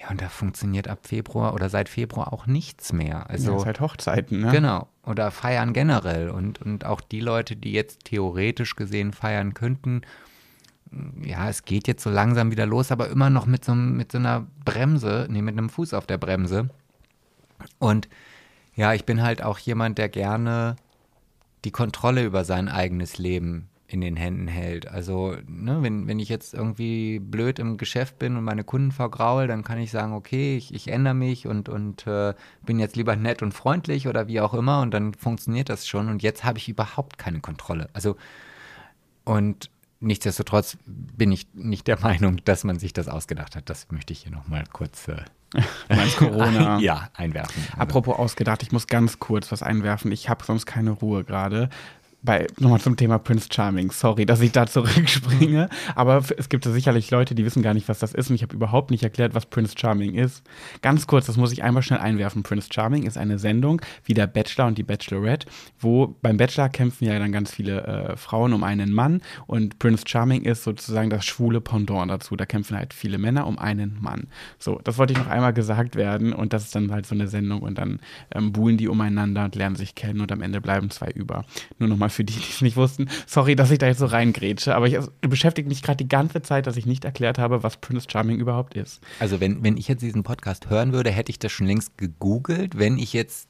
Ja, und da funktioniert ab Februar oder seit Februar auch nichts mehr. ja, Also, ist halt Hochzeiten, ne? genau. Oder feiern generell. Und, und auch die Leute, die jetzt theoretisch gesehen feiern könnten, ja, es geht jetzt so langsam wieder los, aber immer noch mit so, mit so einer Bremse, nee, mit einem Fuß auf der Bremse. Und ja, ich bin halt auch jemand, der gerne die Kontrolle über sein eigenes Leben in den Händen hält. Also, ne, wenn, wenn ich jetzt irgendwie blöd im Geschäft bin und meine Kunden vergraul, dann kann ich sagen, okay, ich, ich ändere mich und, und äh, bin jetzt lieber nett und freundlich oder wie auch immer und dann funktioniert das schon. Und jetzt habe ich überhaupt keine Kontrolle. Also, und nichtsdestotrotz bin ich nicht der Meinung, dass man sich das ausgedacht hat. Das möchte ich hier nochmal kurz äh, Corona. ja, einwerfen. Apropos ausgedacht, ich muss ganz kurz was einwerfen. Ich habe sonst keine Ruhe gerade bei, nochmal zum Thema Prince Charming. Sorry, dass ich da zurückspringe. Aber es gibt sicherlich Leute, die wissen gar nicht, was das ist. Und ich habe überhaupt nicht erklärt, was Prince Charming ist. Ganz kurz, das muss ich einmal schnell einwerfen. Prince Charming ist eine Sendung wie der Bachelor und die Bachelorette, wo beim Bachelor kämpfen ja dann ganz viele äh, Frauen um einen Mann. Und Prince Charming ist sozusagen das schwule Pendant dazu. Da kämpfen halt viele Männer um einen Mann. So, das wollte ich noch einmal gesagt werden. Und das ist dann halt so eine Sendung. Und dann ähm, buhlen die umeinander und lernen sich kennen. Und am Ende bleiben zwei über. Nur nochmal für die, die es nicht wussten. Sorry, dass ich da jetzt so reingrätsche, aber ich also, beschäftige mich gerade die ganze Zeit, dass ich nicht erklärt habe, was Prince Charming überhaupt ist. Also wenn, wenn ich jetzt diesen Podcast hören würde, hätte ich das schon längst gegoogelt, wenn ich jetzt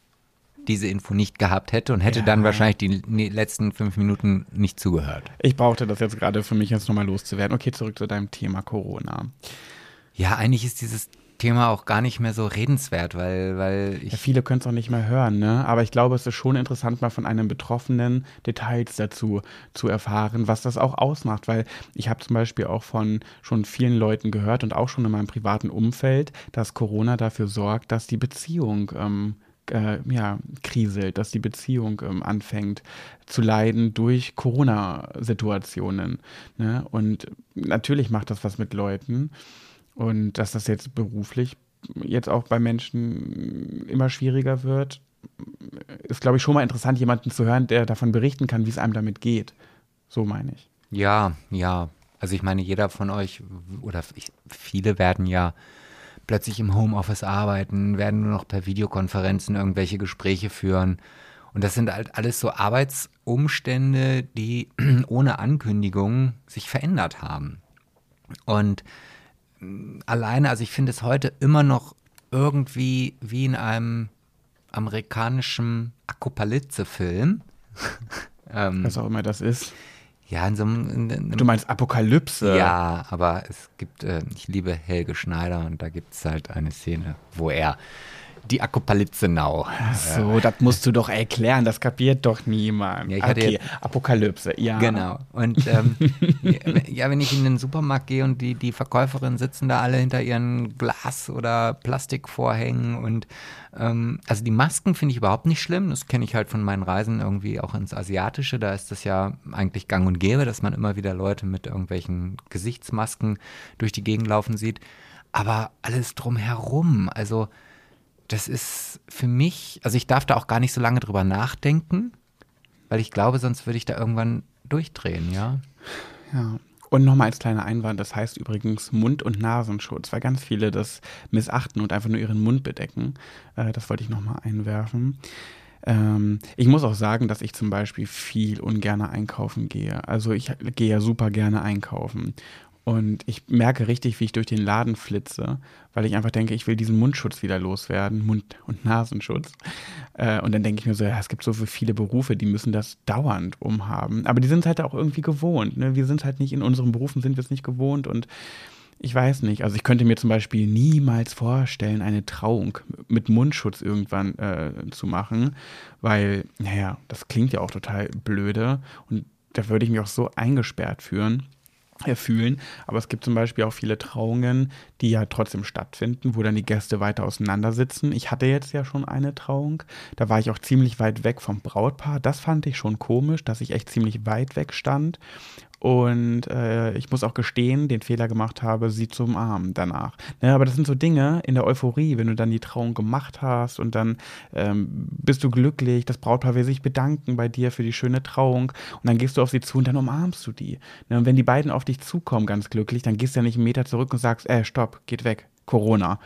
diese Info nicht gehabt hätte und hätte ja. dann wahrscheinlich die letzten fünf Minuten nicht zugehört. Ich brauchte das jetzt gerade für mich jetzt nochmal loszuwerden. Okay, zurück zu deinem Thema Corona. Ja, eigentlich ist dieses Thema auch gar nicht mehr so redenswert, weil, weil ich. Ja, viele können es auch nicht mehr hören, ne? Aber ich glaube, es ist schon interessant, mal von einem Betroffenen Details dazu zu erfahren, was das auch ausmacht, weil ich habe zum Beispiel auch von schon vielen Leuten gehört und auch schon in meinem privaten Umfeld, dass Corona dafür sorgt, dass die Beziehung ähm, äh, ja, kriselt, dass die Beziehung ähm, anfängt zu leiden durch Corona-Situationen. Ne? Und natürlich macht das was mit Leuten. Und dass das jetzt beruflich jetzt auch bei Menschen immer schwieriger wird, ist, glaube ich, schon mal interessant, jemanden zu hören, der davon berichten kann, wie es einem damit geht. So meine ich. Ja, ja. Also ich meine, jeder von euch oder ich, viele werden ja plötzlich im Homeoffice arbeiten, werden nur noch per Videokonferenzen irgendwelche Gespräche führen. Und das sind halt alles so Arbeitsumstände, die ohne Ankündigung sich verändert haben. Und alleine, also ich finde es heute immer noch irgendwie wie in einem amerikanischen Apokalypse-Film. ähm, Was auch immer das ist. Ja, in so einem. In, in, du meinst Apokalypse? Ja, aber es gibt, äh, ich liebe Helge Schneider und da gibt es halt eine Szene, wo er die. Ach so, das musst du doch erklären, das kapiert doch niemand. Ja, okay, Apokalypse, ja. Genau. Und ähm, ja, wenn ich in den Supermarkt gehe und die, die Verkäuferinnen sitzen da alle hinter ihren Glas- oder Plastikvorhängen und ähm, also die Masken finde ich überhaupt nicht schlimm. Das kenne ich halt von meinen Reisen irgendwie auch ins Asiatische. Da ist das ja eigentlich gang und gäbe, dass man immer wieder Leute mit irgendwelchen Gesichtsmasken durch die Gegend laufen sieht. Aber alles drumherum, also das ist für mich, also ich darf da auch gar nicht so lange drüber nachdenken, weil ich glaube, sonst würde ich da irgendwann durchdrehen, ja. Ja. Und nochmal als kleiner Einwand, das heißt übrigens Mund- und Nasenschutz, weil ganz viele das missachten und einfach nur ihren Mund bedecken. Äh, das wollte ich nochmal einwerfen. Ähm, ich muss auch sagen, dass ich zum Beispiel viel ungerne einkaufen gehe. Also ich gehe ja super gerne einkaufen. Und ich merke richtig, wie ich durch den Laden flitze, weil ich einfach denke, ich will diesen Mundschutz wieder loswerden, Mund- und Nasenschutz. Äh, und dann denke ich mir so, ja, es gibt so viele Berufe, die müssen das dauernd umhaben. Aber die sind halt auch irgendwie gewohnt. Ne? Wir sind halt nicht, in unseren Berufen sind wir es nicht gewohnt und ich weiß nicht. Also ich könnte mir zum Beispiel niemals vorstellen, eine Trauung mit Mundschutz irgendwann äh, zu machen, weil, naja, das klingt ja auch total blöde und da würde ich mich auch so eingesperrt fühlen fühlen. Aber es gibt zum Beispiel auch viele Trauungen, die ja trotzdem stattfinden, wo dann die Gäste weiter auseinander sitzen. Ich hatte jetzt ja schon eine Trauung. Da war ich auch ziemlich weit weg vom Brautpaar. Das fand ich schon komisch, dass ich echt ziemlich weit weg stand. Und äh, ich muss auch gestehen, den Fehler gemacht habe, sie zu umarmen danach. Ne, aber das sind so Dinge in der Euphorie, wenn du dann die Trauung gemacht hast und dann ähm, bist du glücklich, das Brautpaar will sich bedanken bei dir für die schöne Trauung und dann gehst du auf sie zu und dann umarmst du die. Ne, und wenn die beiden auf dich zukommen, ganz glücklich, dann gehst du ja nicht einen Meter zurück und sagst, äh, stopp, geht weg, Corona.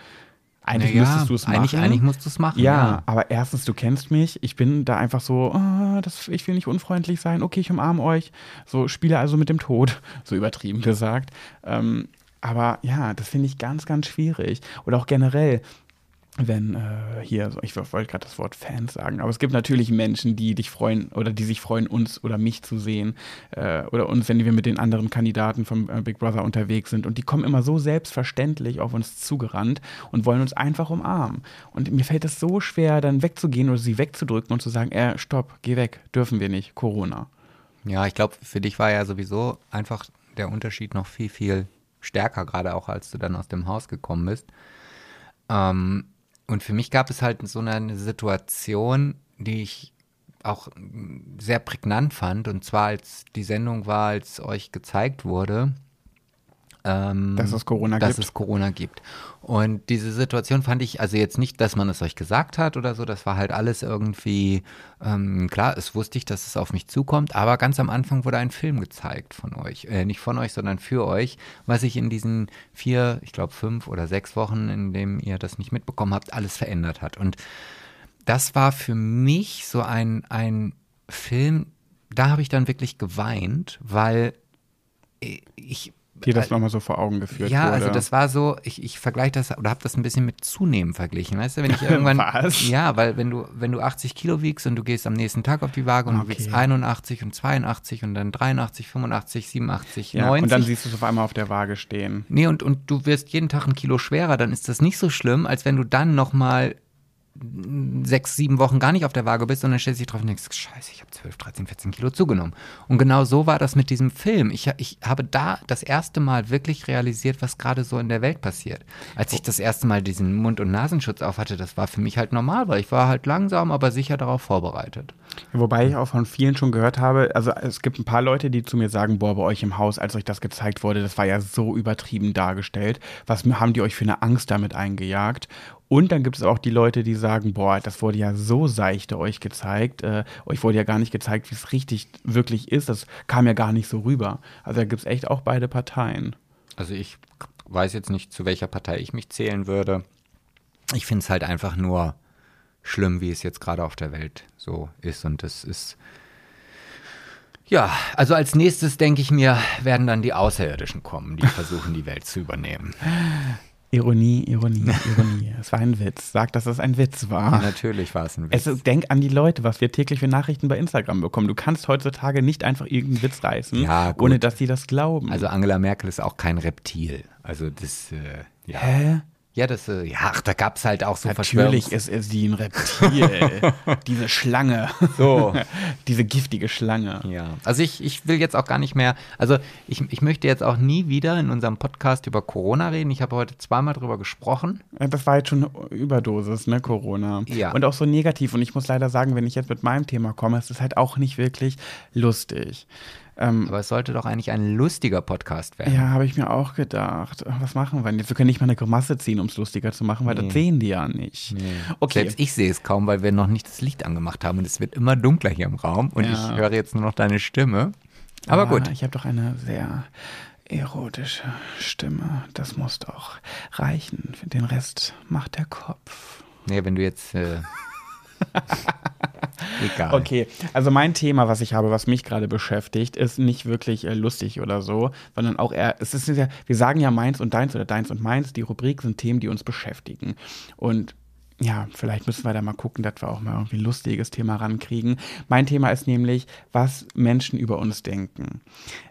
Eigentlich naja, müsstest du es machen. Eigentlich, eigentlich musst du es machen. Ja, ja, aber erstens, du kennst mich. Ich bin da einfach so, oh, das, ich will nicht unfreundlich sein. Okay, ich umarme euch. So, spiele also mit dem Tod. So übertrieben gesagt. Ähm, aber ja, das finde ich ganz, ganz schwierig. Oder auch generell, wenn äh, hier, ich wollte gerade das Wort Fans sagen, aber es gibt natürlich Menschen, die dich freuen oder die sich freuen, uns oder mich zu sehen äh, oder uns, wenn wir mit den anderen Kandidaten vom äh, Big Brother unterwegs sind und die kommen immer so selbstverständlich auf uns zugerannt und wollen uns einfach umarmen. Und mir fällt es so schwer, dann wegzugehen oder sie wegzudrücken und zu sagen, äh, stopp, geh weg, dürfen wir nicht, Corona. Ja, ich glaube, für dich war ja sowieso einfach der Unterschied noch viel, viel stärker, gerade auch als du dann aus dem Haus gekommen bist. Ähm, und für mich gab es halt so eine Situation, die ich auch sehr prägnant fand. Und zwar, als die Sendung war, als euch gezeigt wurde, ähm, dass es Corona dass gibt. es Corona gibt. Und diese Situation fand ich, also jetzt nicht, dass man es euch gesagt hat oder so, das war halt alles irgendwie, ähm, klar, es wusste ich, dass es auf mich zukommt, aber ganz am Anfang wurde ein Film gezeigt von euch, äh, nicht von euch, sondern für euch, was sich in diesen vier, ich glaube fünf oder sechs Wochen, in dem ihr das nicht mitbekommen habt, alles verändert hat. Und das war für mich so ein, ein Film, da habe ich dann wirklich geweint, weil ich Dir das nochmal so vor Augen geführt ja, wurde. also das war so, ich, ich vergleiche das oder habe das ein bisschen mit Zunehmen verglichen, weißt du, wenn ich irgendwann Was? ja, weil wenn du wenn du 80 Kilo wiegst und du gehst am nächsten Tag auf die Waage und Okay. du wiegst 81 und 82 und dann 83, 85, 87, ja, 90 und dann siehst du es auf einmal auf der Waage stehen. Nee, und, und du wirst jeden Tag ein Kilo schwerer, dann ist das nicht so schlimm, als wenn du dann nochmal sechs, sieben Wochen gar nicht auf der Waage bist und dann stellst du dich drauf und denkst, scheiße, ich habe 12, 13, 14 Kilo zugenommen. Und genau so war das mit diesem Film. Ich, ich habe da das erste Mal wirklich realisiert, was gerade so in der Welt passiert. Als ich das erste Mal diesen Mund- und Nasenschutz auf hatte, das war für mich halt normal, weil ich war halt langsam, aber sicher darauf vorbereitet. Wobei ich auch von vielen schon gehört habe, also es gibt ein paar Leute, die zu mir sagen, boah, bei euch im Haus, als euch das gezeigt wurde, das war ja so übertrieben dargestellt. Was haben die euch für eine Angst damit eingejagt? Und dann gibt es auch die Leute, die sagen, boah, das wurde ja so seichte euch gezeigt. Äh, euch wurde ja gar nicht gezeigt, wie es richtig wirklich ist. Das kam ja gar nicht so rüber. Also da gibt es echt auch beide Parteien. Also ich weiß jetzt nicht, zu welcher Partei ich mich zählen würde. Ich finde es halt einfach nur schlimm, wie es jetzt gerade auf der Welt so ist. Und das ist. Ja, also als nächstes denke ich mir, werden dann die Außerirdischen kommen, die versuchen, die Welt zu übernehmen. Ironie, Ironie, Ironie. es war ein Witz. Sag, dass es ein Witz war. Natürlich war es ein Witz. Es, denk an die Leute, was wir täglich für Nachrichten bei Instagram bekommen. Du kannst heutzutage nicht einfach irgendeinen Witz reißen, Ja, ohne dass die das glauben. also Angela Merkel ist auch kein Reptil. Also das, äh, ja. Hä? Ja, das, äh, ja, ach, da gab es halt auch so Natürlich ist es sie ein Reptil. Diese Schlange. So. Diese giftige Schlange. Ja, also ich, ich will jetzt auch gar nicht mehr, also ich, ich möchte jetzt auch nie wieder in unserem Podcast über Corona reden. Ich habe heute zweimal drüber gesprochen. Das war jetzt schon eine Überdosis, ne, Corona. Ja. Und auch so negativ. Und ich muss leider sagen, wenn ich jetzt mit meinem Thema komme, es ist halt auch nicht wirklich lustig. Ähm, Aber es sollte doch eigentlich ein lustiger Podcast werden. ja, habe ich mir auch gedacht. Was machen wir denn jetzt? Wir können nicht mal eine Grimasse ziehen, um es lustiger zu machen, weil Nee. das sehen die ja nicht. Okay. Selbst ich sehe es kaum, weil wir noch nicht das Licht angemacht haben und es wird immer dunkler hier im Raum und Ja. ich höre jetzt nur noch deine Stimme. Aber Ah, gut. Ich habe doch eine sehr erotische Stimme. Das muss doch reichen. Den Rest macht der Kopf. Nee, wenn du jetzt. Äh, egal. Okay, also mein Thema, was ich habe, was mich gerade beschäftigt, ist nicht wirklich äh, lustig oder so, sondern auch eher, es ist ja, wir sagen ja meins und deins oder deins und meins, die Rubrik sind Themen, die uns beschäftigen. Und ja, vielleicht müssen wir da mal gucken, dass wir auch mal irgendwie ein lustiges Thema rankriegen. Mein Thema ist nämlich, was Menschen über uns denken.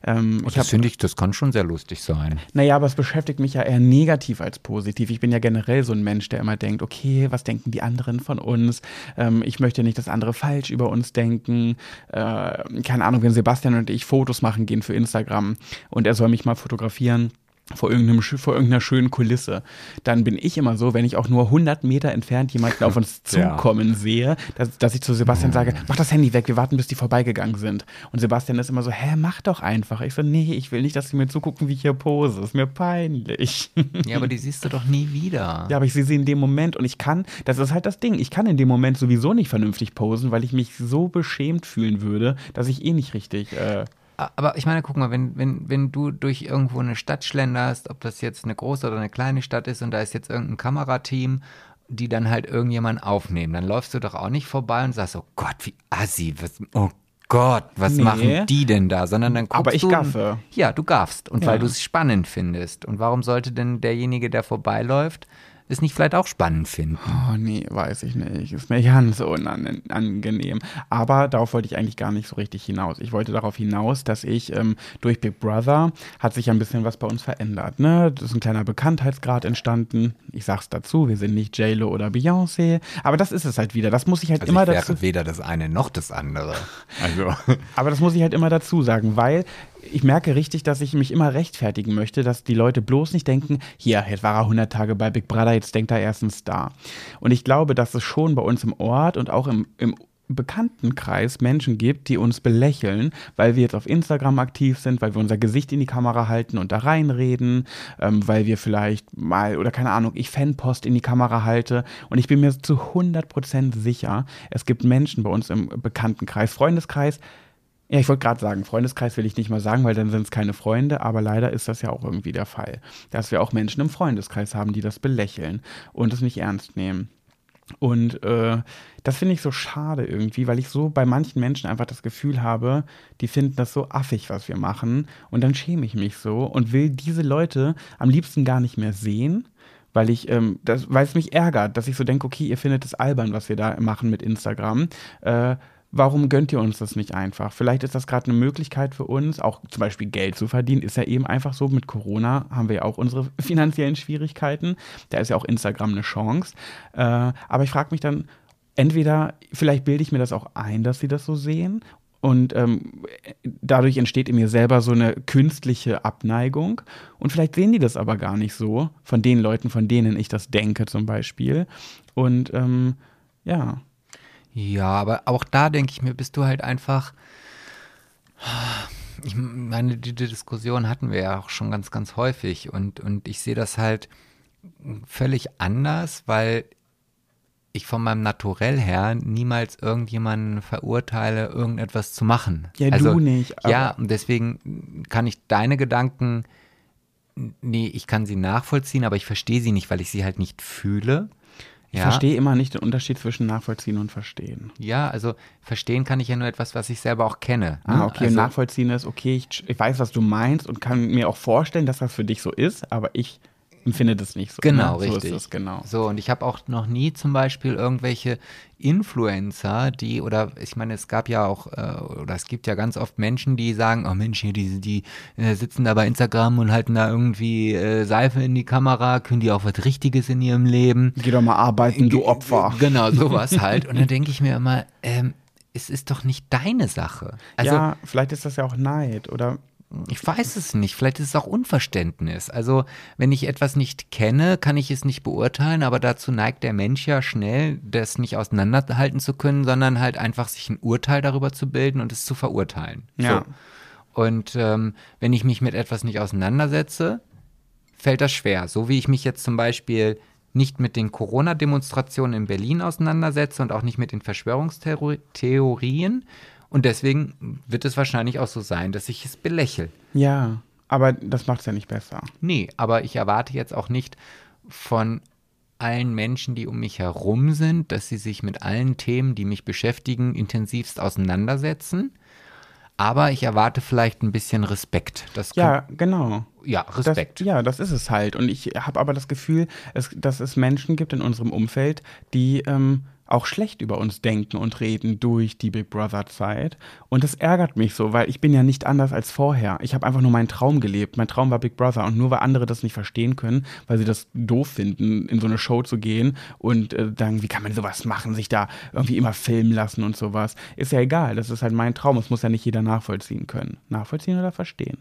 Ähm, ich Das hab, finde ich, das kann schon sehr lustig sein. naja, aber es beschäftigt mich ja eher negativ als positiv. Ich bin ja generell so ein Mensch, der immer denkt, okay, was denken die anderen von uns? Ähm, ich möchte nicht, dass andere falsch über uns denken. Äh, keine Ahnung, wenn Sebastian und ich Fotos machen gehen für Instagram und er soll mich mal fotografieren. Vor, irgendeinem, vor irgendeiner schönen Kulisse. Dann bin ich immer so, wenn ich auch nur 100 Meter entfernt jemanden auf uns Ja. zukommen sehe, dass, dass ich zu Sebastian sage, mach das Handy weg, wir warten, bis die vorbeigegangen sind. Und Sebastian ist immer so, hä, mach doch einfach. Ich so, nee, ich will nicht, dass sie mir zugucken, wie ich hier pose. Ist mir peinlich. Ja, aber die siehst du doch nie wieder. ja, aber ich sehe sie in dem Moment und ich kann, das ist halt das Ding, ich kann in dem Moment sowieso nicht vernünftig posen, weil ich mich so beschämt fühlen würde, dass ich eh nicht richtig. Äh, Aber ich meine, guck mal, wenn, wenn, wenn du durch irgendwo eine Stadt schlenderst, ob das jetzt eine große oder eine kleine Stadt ist und da ist jetzt irgendein Kamerateam, die dann halt irgendjemanden aufnehmen, dann läufst du doch auch nicht vorbei und sagst, oh Gott, wie assi, was, oh Gott, was Nee. machen die denn da? Sondern dann guckst Aber ich du, gaffe. Ja, du gaffst und Ja. weil du es spannend findest. Und warum sollte denn derjenige, der vorbeiläuft, es nicht vielleicht auch spannend finden. Oh nee, weiß ich nicht. Ist mir ganz unangenehm. Aber darauf wollte ich eigentlich gar nicht so richtig hinaus. Ich wollte darauf hinaus, dass ich ähm, durch Big Brother hat sich ein bisschen was bei uns verändert. Ne? Das ist ein kleiner Bekanntheitsgrad entstanden. Ich sag's dazu, wir sind nicht JLo oder Beyoncé. Aber das ist es halt wieder. Das muss ich halt also immer ich wäre dazu. weder das eine noch das andere. Also. Aber das muss ich halt immer dazu sagen, weil ich merke richtig, dass ich mich immer rechtfertigen möchte, dass die Leute bloß nicht denken, hier, jetzt war er 100 Tage bei Big Brother, jetzt denkt er erst ein Star. Und ich glaube, dass es schon bei uns im Ort und auch im, im Bekanntenkreis Menschen gibt, die uns belächeln, weil wir jetzt auf Instagram aktiv sind, weil wir unser Gesicht in die Kamera halten und da reinreden, ähm, weil wir vielleicht mal, oder keine Ahnung, ich Fanpost in die Kamera halte. Und ich bin mir zu 100% sicher, es gibt Menschen bei uns im Bekanntenkreis, Freundeskreis, ja, ich wollte gerade sagen, Freundeskreis will ich nicht mal sagen, weil dann sind es keine Freunde, aber leider ist das ja auch irgendwie der Fall, dass wir auch Menschen im Freundeskreis haben, die das belächeln und es nicht ernst nehmen. Und äh, das finde ich so schade irgendwie, weil ich so bei manchen Menschen einfach das Gefühl habe, die finden das so affig, was wir machen. Und dann schäme ich mich so und will diese Leute am liebsten gar nicht mehr sehen, weil ich, ähm, das, weil es mich ärgert, dass ich so denke, okay, ihr findet es albern, was wir da machen mit Instagram. Äh, warum gönnt ihr uns das nicht einfach? Vielleicht ist das gerade eine Möglichkeit für uns, auch zum Beispiel Geld zu verdienen. Ist ja eben einfach so. Mit Corona haben wir ja auch unsere finanziellen Schwierigkeiten. Da ist ja auch Instagram eine Chance. Äh, aber ich frage mich dann, entweder, vielleicht bilde ich mir das auch ein, dass sie das so sehen. Und ähm, dadurch entsteht in mir selber so eine künstliche Abneigung. Und vielleicht sehen die das aber gar nicht so, von den Leuten, von denen ich das denke zum Beispiel. Und ähm, ja. Ja, aber auch da denke ich mir, bist du halt einfach. Ich meine, die, die Diskussion hatten wir ja auch schon ganz, ganz häufig und, und ich sehe das halt völlig anders, weil ich von meinem Naturell her niemals irgendjemanden verurteile, irgendetwas zu machen. Ja, also, du nicht. ja, und deswegen kann ich deine Gedanken, nee, ich kann sie nachvollziehen, aber ich verstehe sie nicht, weil ich sie halt nicht fühle. Ich ja. verstehe immer nicht den Unterschied zwischen nachvollziehen und verstehen. Ja, also verstehen kann ich ja nur etwas, was ich selber auch kenne. Ah, okay. Also, und nachvollziehen ist, okay, ich, ich, weiß, was du meinst und kann mir auch vorstellen, dass das für dich so ist, aber ich empfinde das nicht so. Genau, ne? richtig. So ist es, genau. So, und ich habe auch noch nie zum Beispiel irgendwelche Influencer, die, oder ich meine, es gab ja auch, äh, oder es gibt ja ganz oft Menschen, die sagen, oh Mensch, hier, die, die äh, sitzen da bei Instagram und halten da irgendwie äh, Seife in die Kamera, können die auch was Richtiges in ihrem Leben. Geh doch mal arbeiten, du Opfer. Genau, sowas halt. Und dann denke ich mir immer, ähm, es ist doch nicht deine Sache. Also, ja, vielleicht ist das ja auch Neid oder ich weiß es nicht. Vielleicht ist es auch Unverständnis. Also, wenn ich etwas nicht kenne, kann ich es nicht beurteilen, aber dazu neigt der Mensch ja schnell, das nicht auseinanderhalten zu können, sondern halt einfach sich ein Urteil darüber zu bilden und es zu verurteilen. Ja. So. Und ähm, wenn ich mich mit etwas nicht auseinandersetze, fällt das schwer. So wie ich mich jetzt zum Beispiel nicht mit den Corona-Demonstrationen in Berlin auseinandersetze und auch nicht mit den Verschwörungstheorien, und deswegen wird es wahrscheinlich auch so sein, dass ich es belächle. Ja, aber das macht es ja nicht besser. Nee, aber ich erwarte jetzt auch nicht von allen Menschen, die um mich herum sind, dass sie sich mit allen Themen, die mich beschäftigen, intensivst auseinandersetzen. Aber ich erwarte vielleicht ein bisschen Respekt. Das ja, genau. Ja, Respekt. Das, ja, das ist es halt. Und ich habe aber das Gefühl, es, dass es Menschen gibt in unserem Umfeld, die ähm, auch schlecht über uns denken und reden durch die Big Brother Zeit. Und das ärgert mich so, weil ich bin ja nicht anders als vorher. Ich habe einfach nur meinen Traum gelebt. Mein Traum war Big Brother. Und nur weil andere das nicht verstehen können, weil sie das doof finden, in so eine Show zu gehen und äh, sagen, wie kann man sowas machen, sich da irgendwie immer filmen lassen und sowas. Ist ja egal. Das ist halt mein Traum. Es muss ja nicht jeder nachvollziehen können. Nachvollziehen oder verstehen?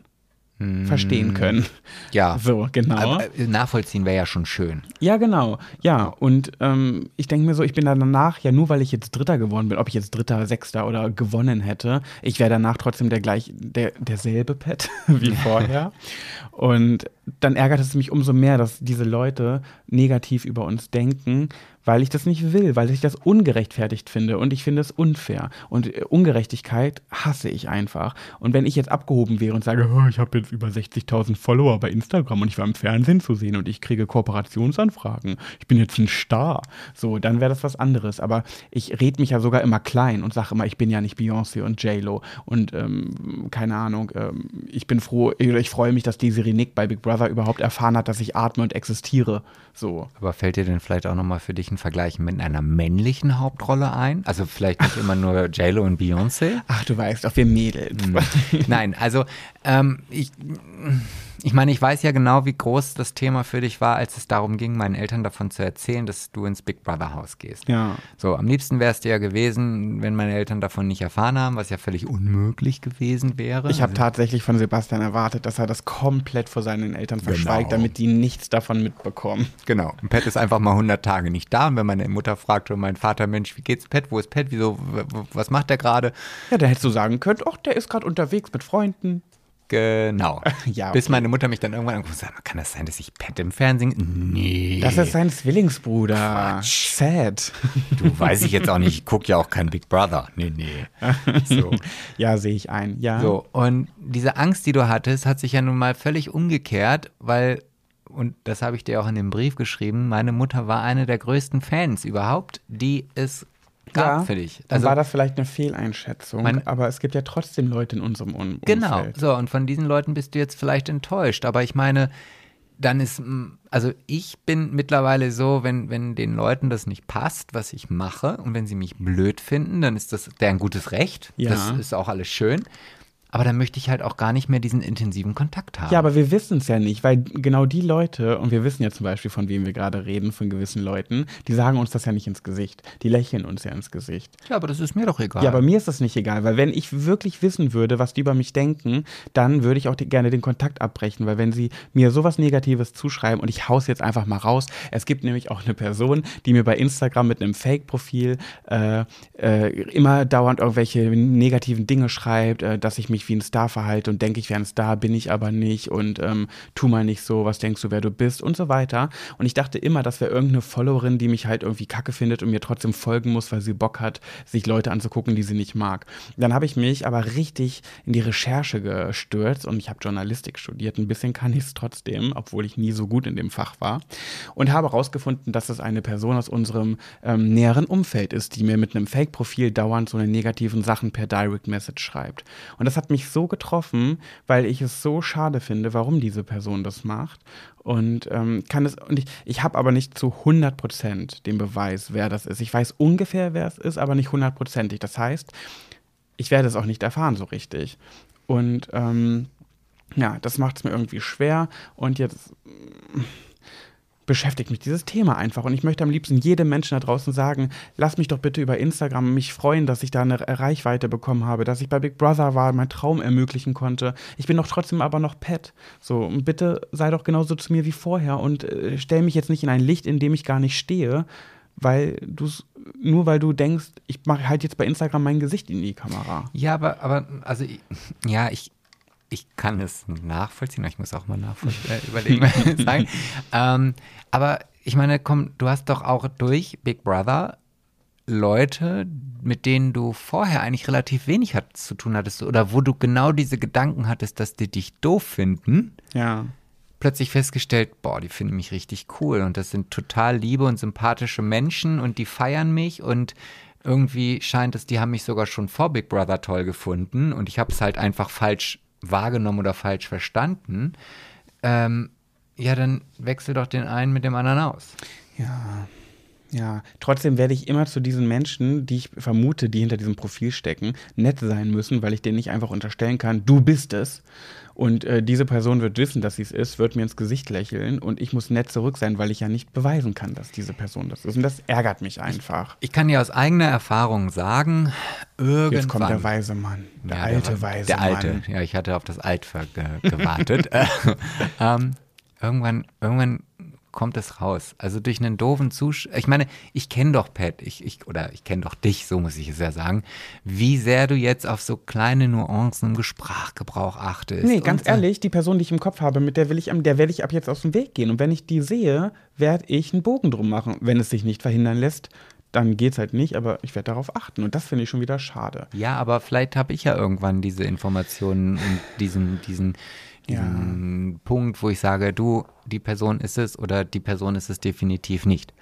Verstehen hm. können. Ja. So, genau. Äh, nachvollziehen wäre ja schon schön. Ja, genau. Ja, und ähm, ich denke mir so, ich bin da danach, ja, nur weil ich jetzt Dritter geworden bin, ob ich jetzt Dritter, Sechster oder gewonnen hätte, ich wäre danach trotzdem der gleich, der, derselbe Pet wie vorher. und dann ärgert es mich umso mehr, dass diese Leute negativ über uns denken, weil ich das nicht will, weil ich das ungerechtfertigt finde und ich finde es unfair. Und äh, Ungerechtigkeit hasse ich einfach. Und wenn ich jetzt abgehoben wäre und sage, oh, ich habe jetzt über 60.000 Follower bei Instagram und ich war im Fernsehen zu sehen und ich kriege Kooperationsanfragen, ich bin jetzt ein Star, so, dann wäre das was anderes. Aber ich rede mich ja sogar immer klein und sage immer, ich bin ja nicht Beyoncé und J-Lo und ähm, keine Ahnung, ähm, ich bin froh, ich freue mich, dass Desiree Nick bei Big Brother Brother überhaupt erfahren hat, dass ich atme und existiere. So. Aber fällt dir denn vielleicht auch nochmal für dich ein Vergleich mit einer männlichen Hauptrolle ein? Also vielleicht nicht immer nur JLo und Beyoncé? Ach, du weißt, auch wir Mädels. Nein, also ähm, ich ich meine, ich weiß ja genau, wie groß das Thema für dich war, als es darum ging, meinen Eltern davon zu erzählen, dass du ins Big Brother Haus gehst. Ja. So, am liebsten wäre es dir ja gewesen, wenn meine Eltern davon nicht erfahren haben, was ja völlig unmöglich gewesen wäre. Ich habe Also- tatsächlich von Sebastian erwartet, dass er das komplett vor seinen Eltern verschweigt, Genau. damit die nichts davon mitbekommen. Genau. Und Pat ist einfach mal 100 Tage nicht da. Und wenn meine Mutter fragt und mein Vater, Mensch, wie geht's Pat? Wo ist Pat? Wieso? Was macht der gerade? Ja, dann hättest du sagen können, ach, der ist gerade unterwegs mit Freunden. Genau. Ja, Bis okay. meine Mutter mich dann irgendwann anguckt und sagt, kann das sein, dass ich Pat im Fernsehen? Nee. Das ist sein Zwillingsbruder. Quatsch. Sad. du weiß ich jetzt auch nicht. Ich gucke ja auch kein Big Brother. Nee, nee. So. Ja, sehe ich ein. Ja. So, und diese Angst, die du hattest, hat sich ja nun mal völlig umgekehrt, weil, und das habe ich dir auch in dem Brief geschrieben, meine Mutter war eine der größten Fans überhaupt, die es gab ja, für dich. Dann Also, war das vielleicht eine Fehleinschätzung, Mein- aber es gibt ja trotzdem Leute in unserem um genau, Umfeld. so, und von diesen Leuten bist du jetzt vielleicht enttäuscht, aber ich meine, dann ist, also ich bin mittlerweile so, wenn, wenn den Leuten das nicht passt, was ich mache, und wenn sie mich blöd finden, dann ist das deren gutes Recht. Ja. Das ist auch alles schön. Aber dann möchte ich halt auch gar nicht mehr diesen intensiven Kontakt haben. Ja, aber wir wissen es ja nicht, weil genau die Leute, und wir wissen ja zum Beispiel, von wem wir gerade reden, von gewissen Leuten, die sagen uns das ja nicht ins Gesicht. Die lächeln uns ja ins Gesicht. Ja, aber das ist mir doch egal. Ja, aber mir ist das nicht egal, weil wenn ich wirklich wissen würde, was die über mich denken, dann würde ich auch die, gerne den Kontakt abbrechen, weil wenn sie mir sowas Negatives zuschreiben und ich hau's jetzt einfach mal raus, es gibt nämlich auch eine Person, die mir bei Instagram mit einem Fake-Profil äh, äh, immer dauernd irgendwelche negativen Dinge schreibt, äh, dass ich mich wie ein Star verhalte und denke, ich wäre ein Star, bin ich aber nicht und ähm, tu mal nicht so, was denkst du, wer du bist und so weiter. Und ich dachte immer, das wäre irgendeine Followerin, die mich halt irgendwie kacke findet und mir trotzdem folgen muss, weil sie Bock hat, sich Leute anzugucken, die sie nicht mag. Dann habe ich mich aber richtig in die Recherche gestürzt und ich habe Journalistik studiert. Ein bisschen kann ich es trotzdem, obwohl ich nie so gut in dem Fach war. Und habe herausgefunden, dass es eine Person aus unserem ähm, näheren Umfeld ist, die mir mit einem Fake-Profil dauernd so eine negativen Sachen per Direct Message schreibt. Und das hat mich so getroffen, weil ich es so schade finde, warum diese Person das macht. Und ähm, kann es, und ich, ich habe aber nicht zu 100% den Beweis, wer das ist. Ich weiß ungefähr, wer es ist, aber nicht hundertprozentig. Das heißt, ich werde es auch nicht erfahren so richtig. Und ähm, ja, das macht es mir irgendwie schwer. Und jetzt beschäftigt mich dieses Thema einfach. Und ich möchte am liebsten jedem Menschen da draußen sagen, lass mich doch bitte über Instagram mich freuen, dass ich da eine Reichweite bekommen habe, dass ich bei Big Brother war, meinen Traum ermöglichen konnte. Ich bin doch trotzdem aber noch Pet. So, und bitte sei doch genauso zu mir wie vorher und äh, stell mich jetzt nicht in ein Licht, in dem ich gar nicht stehe, weil du nur weil du denkst, ich mache halt jetzt bei Instagram mein Gesicht in die Kamera. Ja, aber, aber also, ja, ich, ich kann es nachvollziehen. Ich muss auch mal nachvollziehen, äh, überlegen, sagen. Ähm, aber ich meine, komm, du hast doch auch durch Big Brother Leute, mit denen du vorher eigentlich relativ wenig hat, zu tun hattest oder wo du genau diese Gedanken hattest, dass die dich doof finden, Ja. plötzlich festgestellt, boah, die finden mich richtig cool und das sind total liebe und sympathische Menschen und die feiern mich und irgendwie scheint es, die haben mich sogar schon vor Big Brother toll gefunden und ich habe es halt einfach falsch wahrgenommen oder falsch verstanden. Ähm, ja, dann wechsel doch den einen mit dem anderen aus. Ja. Ja, trotzdem werde ich immer zu diesen Menschen, die ich vermute, die hinter diesem Profil stecken, nett sein müssen, weil ich denen nicht einfach unterstellen kann, du bist es. Und äh, diese Person wird wissen, dass sie es ist, wird mir ins Gesicht lächeln und ich muss nett zurück sein, weil ich ja nicht beweisen kann, dass diese Person das ist. Und das ärgert mich einfach. Ich kann dir aus eigener Erfahrung sagen, irgendwann. Jetzt kommt der weise Mann, der Ja, alte der, weise Der alte, Mann. ja, ich hatte auf das Alt gewartet. Äh, ähm, irgendwann, irgendwann kommt es raus. Also durch einen doofen Zuschauer. Ich meine, ich kenne doch Pat, ich, ich, oder ich kenne doch dich, so muss ich es ja sagen, wie sehr du jetzt auf so kleine Nuancen im Sprachgebrauch achtest. Nee, ganz so. ehrlich, die Person, die ich im Kopf habe, mit der will ich, der werde ich ab jetzt aus dem Weg gehen. Und wenn ich die sehe, werde ich einen Bogen drum machen. Wenn es sich nicht verhindern lässt, dann geht's halt nicht, aber ich werde darauf achten. Und das finde ich schon wieder schade. Ja, aber vielleicht habe ich ja irgendwann diese Informationen und diesen, diesen, diesen Punkt, wo ich sage, du, die Person ist es oder die Person ist es definitiv nicht.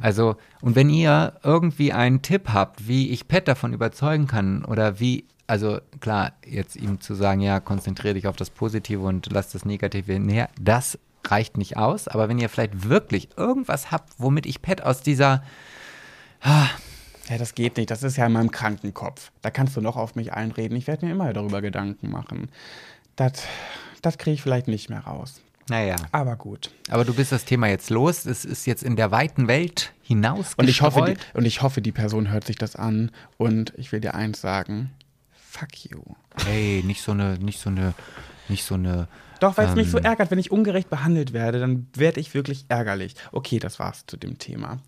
Also, und wenn ihr irgendwie einen Tipp habt, wie ich Pet davon überzeugen kann oder wie, also klar, jetzt ihm zu sagen, ja, konzentriere dich auf das Positive und lass das Negative näher, das reicht nicht aus. Aber wenn ihr vielleicht wirklich irgendwas habt, womit ich Pet aus dieser Ja, das geht nicht. Das ist ja in meinem kranken Kopf. Da kannst du noch auf mich einreden. Ich werde mir immer darüber Gedanken machen. Das, das kriege ich vielleicht nicht mehr raus. Naja. Aber gut. Aber du bist das Thema jetzt los. Es ist jetzt in der weiten Welt hinaus. Und ich, hoffe, die, und ich hoffe, die Person hört sich das an. Und ich will dir eins sagen: Fuck you. Hey, nicht so eine, nicht so eine, nicht so eine. Doch, weil es mich so ähm, ärgert, wenn ich ungerecht behandelt werde, dann werde ich wirklich ärgerlich. Okay, das war's zu dem Thema.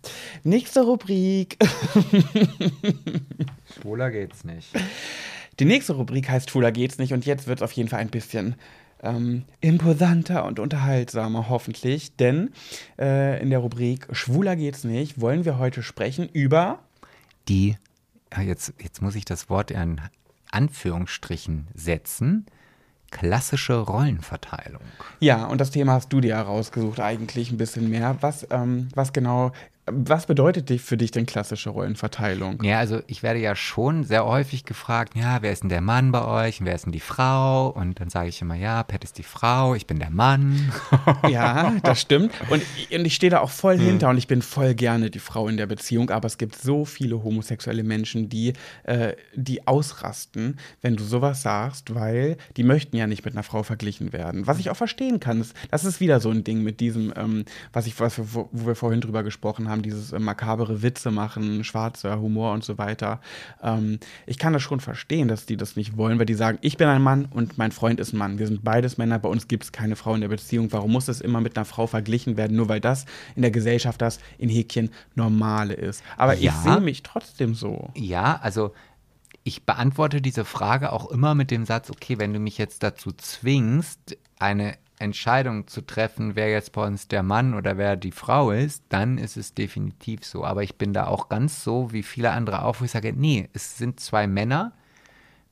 Nächste Rubrik. Schwuler geht's nicht. Die nächste Rubrik heißt Schwuler geht's nicht und jetzt wird es auf jeden Fall ein bisschen ähm, imposanter und unterhaltsamer, hoffentlich. Denn äh, in der Rubrik Schwuler geht's nicht wollen wir heute sprechen über. Die, jetzt, jetzt muss ich das Wort in Anführungsstrichen setzen. Klassische Rollenverteilung. Ja, und das Thema hast du dir herausgesucht, eigentlich ein bisschen mehr. Was, ähm, was genau, was bedeutet dich für dich denn klassische Rollenverteilung? Ja, also ich werde ja schon sehr häufig gefragt, ja, wer ist denn der Mann bei euch und wer ist denn die Frau? Und dann sage ich immer, ja, Pat ist die Frau, ich bin der Mann. Ja, das stimmt. Und, und ich stehe da auch voll hinter und ich bin voll gerne die Frau in der Beziehung. Aber es gibt so viele homosexuelle Menschen, die, äh, die ausrasten, wenn du sowas sagst, weil die möchten ja nicht mit einer Frau verglichen werden. Was ich auch verstehen kann. Das, das ist wieder so ein Ding mit diesem, ähm, was ich, was wir, wo wir vorhin drüber gesprochen haben, dieses äh, makabere Witze machen, schwarzer Humor und so weiter. Ähm, ich kann das schon verstehen, dass die das nicht wollen, weil die sagen, ich bin ein Mann und mein Freund ist ein Mann. Wir sind beides Männer, bei uns gibt es keine Frau in der Beziehung. Warum muss es immer mit einer Frau verglichen werden, nur weil das in der Gesellschaft das in Häkchen normale ist? Aber ich Ja. sehe mich trotzdem so. Ja, also ich beantworte diese Frage auch immer mit dem Satz, okay, wenn du mich jetzt dazu zwingst, eine Entscheidung zu treffen, wer jetzt bei uns der Mann oder wer die Frau ist, dann ist es definitiv so. Aber ich bin da auch ganz so wie viele andere auch, wo ich sage, nee, es sind zwei Männer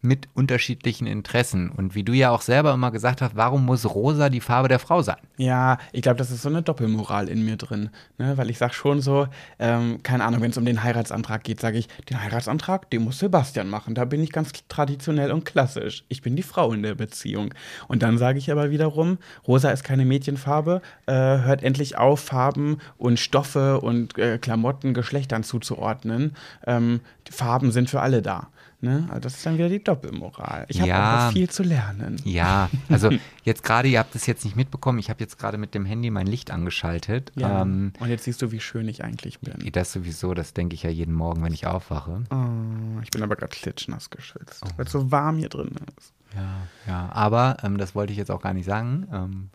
mit unterschiedlichen Interessen. Und wie du ja auch selber immer gesagt hast, warum muss rosa die Farbe der Frau sein? Ja, ich glaube, das ist so eine Doppelmoral in mir drin. Ne? Weil ich sage schon so, ähm, keine Ahnung, wenn es um den Heiratsantrag geht, sage ich, den Heiratsantrag, den muss Sebastian machen. Da bin ich ganz traditionell und klassisch. Ich bin die Frau in der Beziehung. Und dann sage ich aber wiederum, rosa ist keine Mädchenfarbe, äh, hört endlich auf, Farben und Stoffe und äh, Klamotten Geschlechtern zuzuordnen. Ähm, Farben sind für alle da. Ne? Also das ist dann wieder die Doppelmoral. Ich habe Ja. auch viel zu lernen. Ja, also jetzt gerade, ihr habt es jetzt nicht mitbekommen, ich habe jetzt gerade mit dem Handy mein Licht angeschaltet. Ja. Ähm, und jetzt siehst du, wie schön ich eigentlich bin. das sowieso, das denke ich ja jeden Morgen, wenn ich aufwache. Oh, ich bin aber gerade klitschnass geschwitzt, weil es so warm hier drin ist. Ja, ja, aber ähm, das wollte ich jetzt auch gar nicht sagen. Ähm,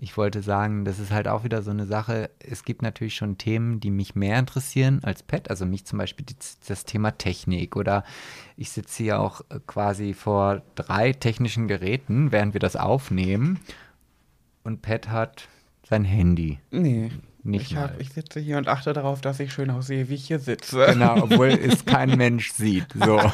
ich wollte sagen, das ist halt auch wieder so eine Sache. Es gibt natürlich schon Themen, die mich mehr interessieren als Pet. Also mich zum Beispiel die, das Thema Technik oder ich sitze hier auch äh, quasi vor drei technischen Geräten, während wir das aufnehmen. Und Pet hat sein Handy. Nee. Nicht ich, hab, mal. ich sitze hier und achte darauf, dass ich schön aussehe, wie ich hier sitze. Genau, obwohl es kein Mensch sieht. So.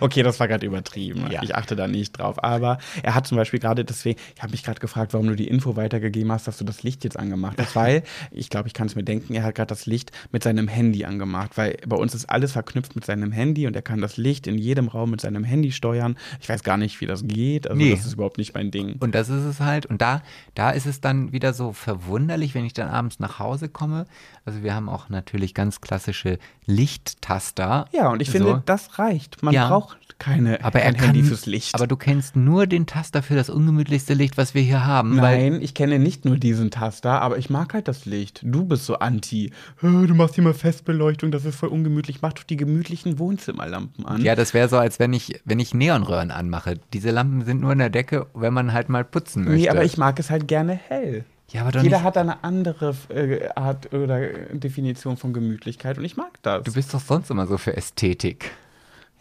Okay, das war gerade übertrieben. Ja. Ich achte da nicht drauf. Aber er hat zum Beispiel gerade deswegen, ich habe mich gerade gefragt, warum du die Info weitergegeben hast, dass du das Licht jetzt angemacht hast. Weil, ich glaube, ich kann es mir denken, er hat gerade das Licht mit seinem Handy angemacht. Weil bei uns ist alles verknüpft mit seinem Handy und er kann das Licht in jedem Raum mit seinem Handy steuern. Ich weiß gar nicht, wie das geht. Also, Nee. das ist überhaupt nicht mein Ding. Und das ist es halt. Und da, da ist es dann wieder so verwunderlich, wenn ich dann abends nach Hause komme. Also wir haben auch natürlich ganz klassische Lichttaster. Ja, und ich So. finde, das reicht. Man Ja. braucht keine aber er kein Handy kann, fürs Licht. Aber du kennst nur den Taster für das ungemütlichste Licht, was wir hier haben. Nein, ich kenne nicht nur diesen Taster, aber ich mag halt das Licht. Du bist so anti. "Hä, Du machst hier mal Festbeleuchtung, das ist voll ungemütlich. Mach doch die gemütlichen Wohnzimmerlampen an. ja, das wäre so, als wenn ich, wenn ich Neonröhren anmache. Diese Lampen sind nur in der Decke, wenn man halt mal putzen möchte. nee, aber ich mag es halt gerne hell. Ja, aber Jeder hat eine andere äh, Art oder Definition von Gemütlichkeit und ich mag das. du bist doch sonst immer so für Ästhetik.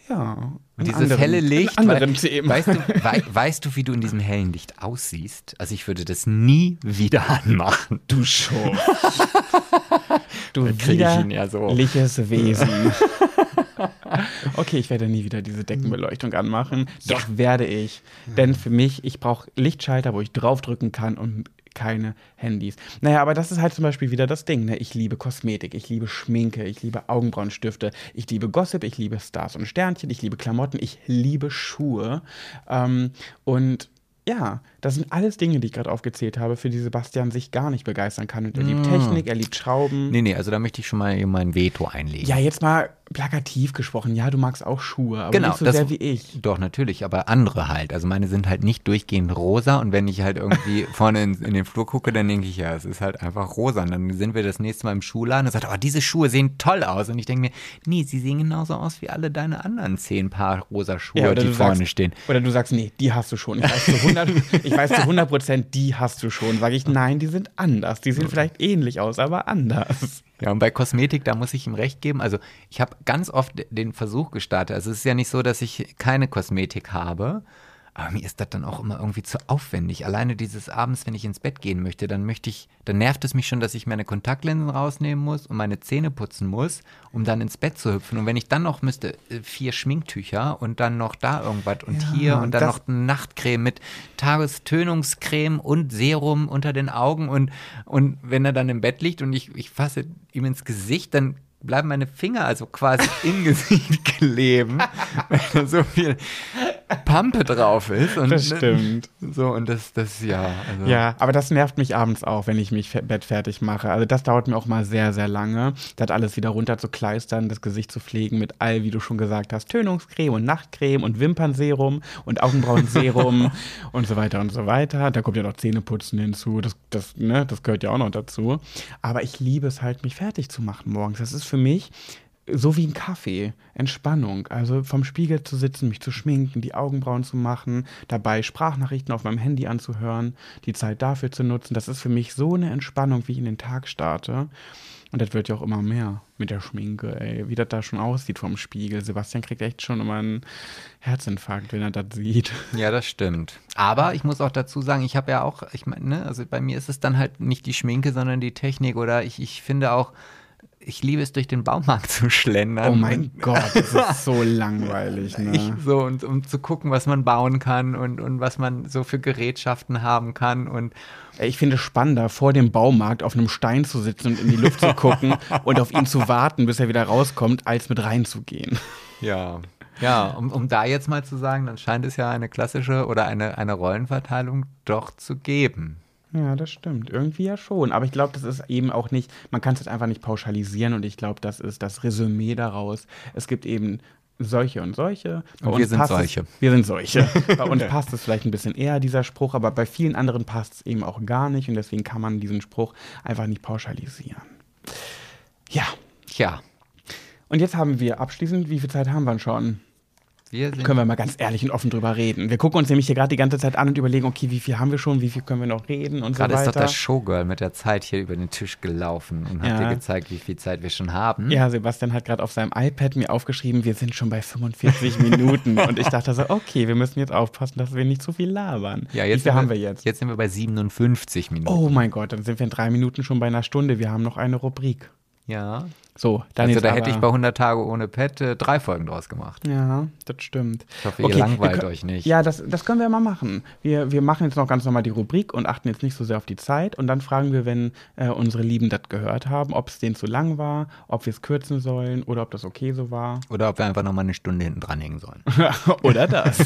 ja. Und dieses anderen- helle Licht, anderen Themen. Weißt, du, wei weißt du, wie du in diesem hellen Licht aussiehst? Also ich würde das nie wieder anmachen. du schon. du ihn ja so. widerliches Wesen. okay, ich werde nie wieder diese Deckenbeleuchtung anmachen. Doch werde ich. Denn für mich, ich brauche Lichtschalter, wo ich draufdrücken kann und keine Handys. Naja, aber das ist halt zum Beispiel wieder das Ding. Ne? Ich liebe Kosmetik, ich liebe Schminke, ich liebe Augenbrauenstifte, ich liebe Gossip, ich liebe Stars und Sternchen, ich liebe Klamotten, ich liebe Schuhe. Ähm, und ja, das sind alles Dinge, die ich gerade aufgezählt habe, für die Sebastian sich gar nicht begeistern kann. Und er liebt Technik, er liebt Schrauben. Nee, nee, also da möchte ich schon mal mein Veto einlegen. Ja, jetzt mal plakativ gesprochen. Ja, du magst auch Schuhe, aber Genau, nicht so das- sehr wie ich. Doch, natürlich, aber andere halt. Also meine sind halt nicht durchgehend rosa und wenn ich halt irgendwie vorne in, in den Flur gucke, dann denke ich, ja, es ist halt einfach rosa. Und dann sind wir das nächste Mal im Schuhladen und sagt, oh, diese Schuhe sehen toll aus. Und ich denke mir, nee, sie sehen genauso aus wie alle deine anderen zehn Paar rosa Schuhe, Ja, die vorne sagst, stehen. Oder du sagst, nee, die hast du schon. Ich weiß zu 100, ich weiß zu 100 Prozent, die hast du schon. Sage ich, nein, die sind anders. Die sehen vielleicht ähnlich aus, aber anders. Ja, und bei Kosmetik, da muss ich ihm recht geben. Also ich habe ganz oft den Versuch gestartet. Also es ist ja nicht so, dass ich keine Kosmetik habe. Aber mir ist das dann auch immer irgendwie zu aufwendig. Alleine dieses abends, wenn ich ins Bett gehen möchte, dann möchte ich, dann nervt es mich schon, dass ich meine Kontaktlinsen rausnehmen muss und meine Zähne putzen muss, um dann ins Bett zu hüpfen. Und wenn ich dann noch müsste, äh, vier Schminktücher und dann noch da irgendwas und Ja, hier und dann noch eine Nachtcreme mit Tagestönungscreme und Serum unter den Augen und, und wenn er dann im Bett liegt und ich, ich fasse ihm ins Gesicht, dann bleiben meine Finger also quasi im Gesicht kleben, weil da so viel Pampe drauf ist. Und Das stimmt. So, und das, das, ja. Also, Ja, aber das nervt mich abends auch, wenn ich mich Bett fertig mache. Also das dauert mir auch mal sehr, sehr lange, das alles wieder runter zu kleistern, das Gesicht zu pflegen mit all, wie du schon gesagt hast, Tönungscreme und Nachtcreme und Wimpernserum und Augenbrauenserum und so weiter und so weiter. Da kommt ja noch Zähneputzen hinzu, das, das, ne, das gehört ja auch noch dazu. Aber ich liebe es halt, mich fertig zu machen morgens. Das ist für mich so wie ein Kaffee, Entspannung. Also vom Spiegel zu sitzen, mich zu schminken, die Augenbrauen zu machen, dabei Sprachnachrichten auf meinem Handy anzuhören, die Zeit dafür zu nutzen. Das ist für mich so eine Entspannung, wie ich in den Tag starte. Und das wird ja auch immer mehr mit der Schminke, ey. Wie das da schon aussieht vom Spiegel. Sebastian kriegt echt schon immer einen Herzinfarkt, wenn er das sieht. Ja, das stimmt. Aber ich muss auch dazu sagen, ich habe ja auch, ich meine, ne, also bei mir ist es dann halt nicht die Schminke, sondern die Technik oder ich, ich finde auch, ich liebe es, durch den Baumarkt zu schlendern. Oh mein Gott, das ist so langweilig, Ich, ne? so, und, um zu gucken, was man bauen kann und, und was man so für Gerätschaften haben kann. Und Ich finde es spannender, vor dem Baumarkt auf einem Stein zu sitzen und in die Luft zu gucken und auf ihn zu warten, bis er wieder rauskommt, als mit reinzugehen. ja. Ja, um, um da jetzt mal zu sagen, dann scheint es ja eine klassische oder eine, eine Rollenverteilung doch zu geben. Ja, das stimmt. Irgendwie ja schon. Aber ich glaube, das ist eben auch nicht, man kann es jetzt einfach nicht pauschalisieren und ich glaube, das ist das Resümee daraus. Es gibt eben solche und solche. Bei Und wir sind solche. Es, wir sind solche. bei uns passt es vielleicht ein bisschen eher, dieser Spruch, aber bei vielen anderen passt es eben auch gar nicht und deswegen kann man diesen Spruch einfach nicht pauschalisieren. Ja. Tja, Und jetzt haben wir abschließend, wie viel Zeit haben wir schon? Wir sind Können wir mal ganz ehrlich und offen drüber reden. Wir gucken uns nämlich hier gerade die ganze Zeit an und überlegen, okay, wie viel haben wir schon, wie viel können wir noch reden und Gerade so ist weiter. doch das Showgirl mit der Zeit hier über den Tisch gelaufen und hat Ja. dir gezeigt, wie viel Zeit wir schon haben. Ja, Sebastian hat gerade auf seinem iPad mir aufgeschrieben, wir sind schon bei 45 Minuten. Und ich dachte so, okay, wir müssen jetzt aufpassen, dass wir nicht zu viel labern. Ja, Wie jetzt viel sind haben wir jetzt? Jetzt sind wir bei 57 Minuten. Oh mein Gott, dann sind wir in drei Minuten schon bei einer Stunde. Wir haben noch eine Rubrik. Ja. So, dann Also da aber, hätte ich bei 100 Tage ohne Pet äh, drei Folgen draus gemacht. Ja, das stimmt. Ich hoffe, ihr Okay, langweilt wir können- euch nicht. Ja, das, das können wir mal machen. Wir, wir machen jetzt noch ganz normal die Rubrik und achten jetzt nicht so sehr auf die Zeit. Und dann fragen wir, wenn äh, unsere Lieben das gehört haben, ob es denen zu lang war, ob wir es kürzen sollen oder ob das okay so war. Oder ob wir einfach nochmal eine Stunde hinten dranhängen sollen. Oder das.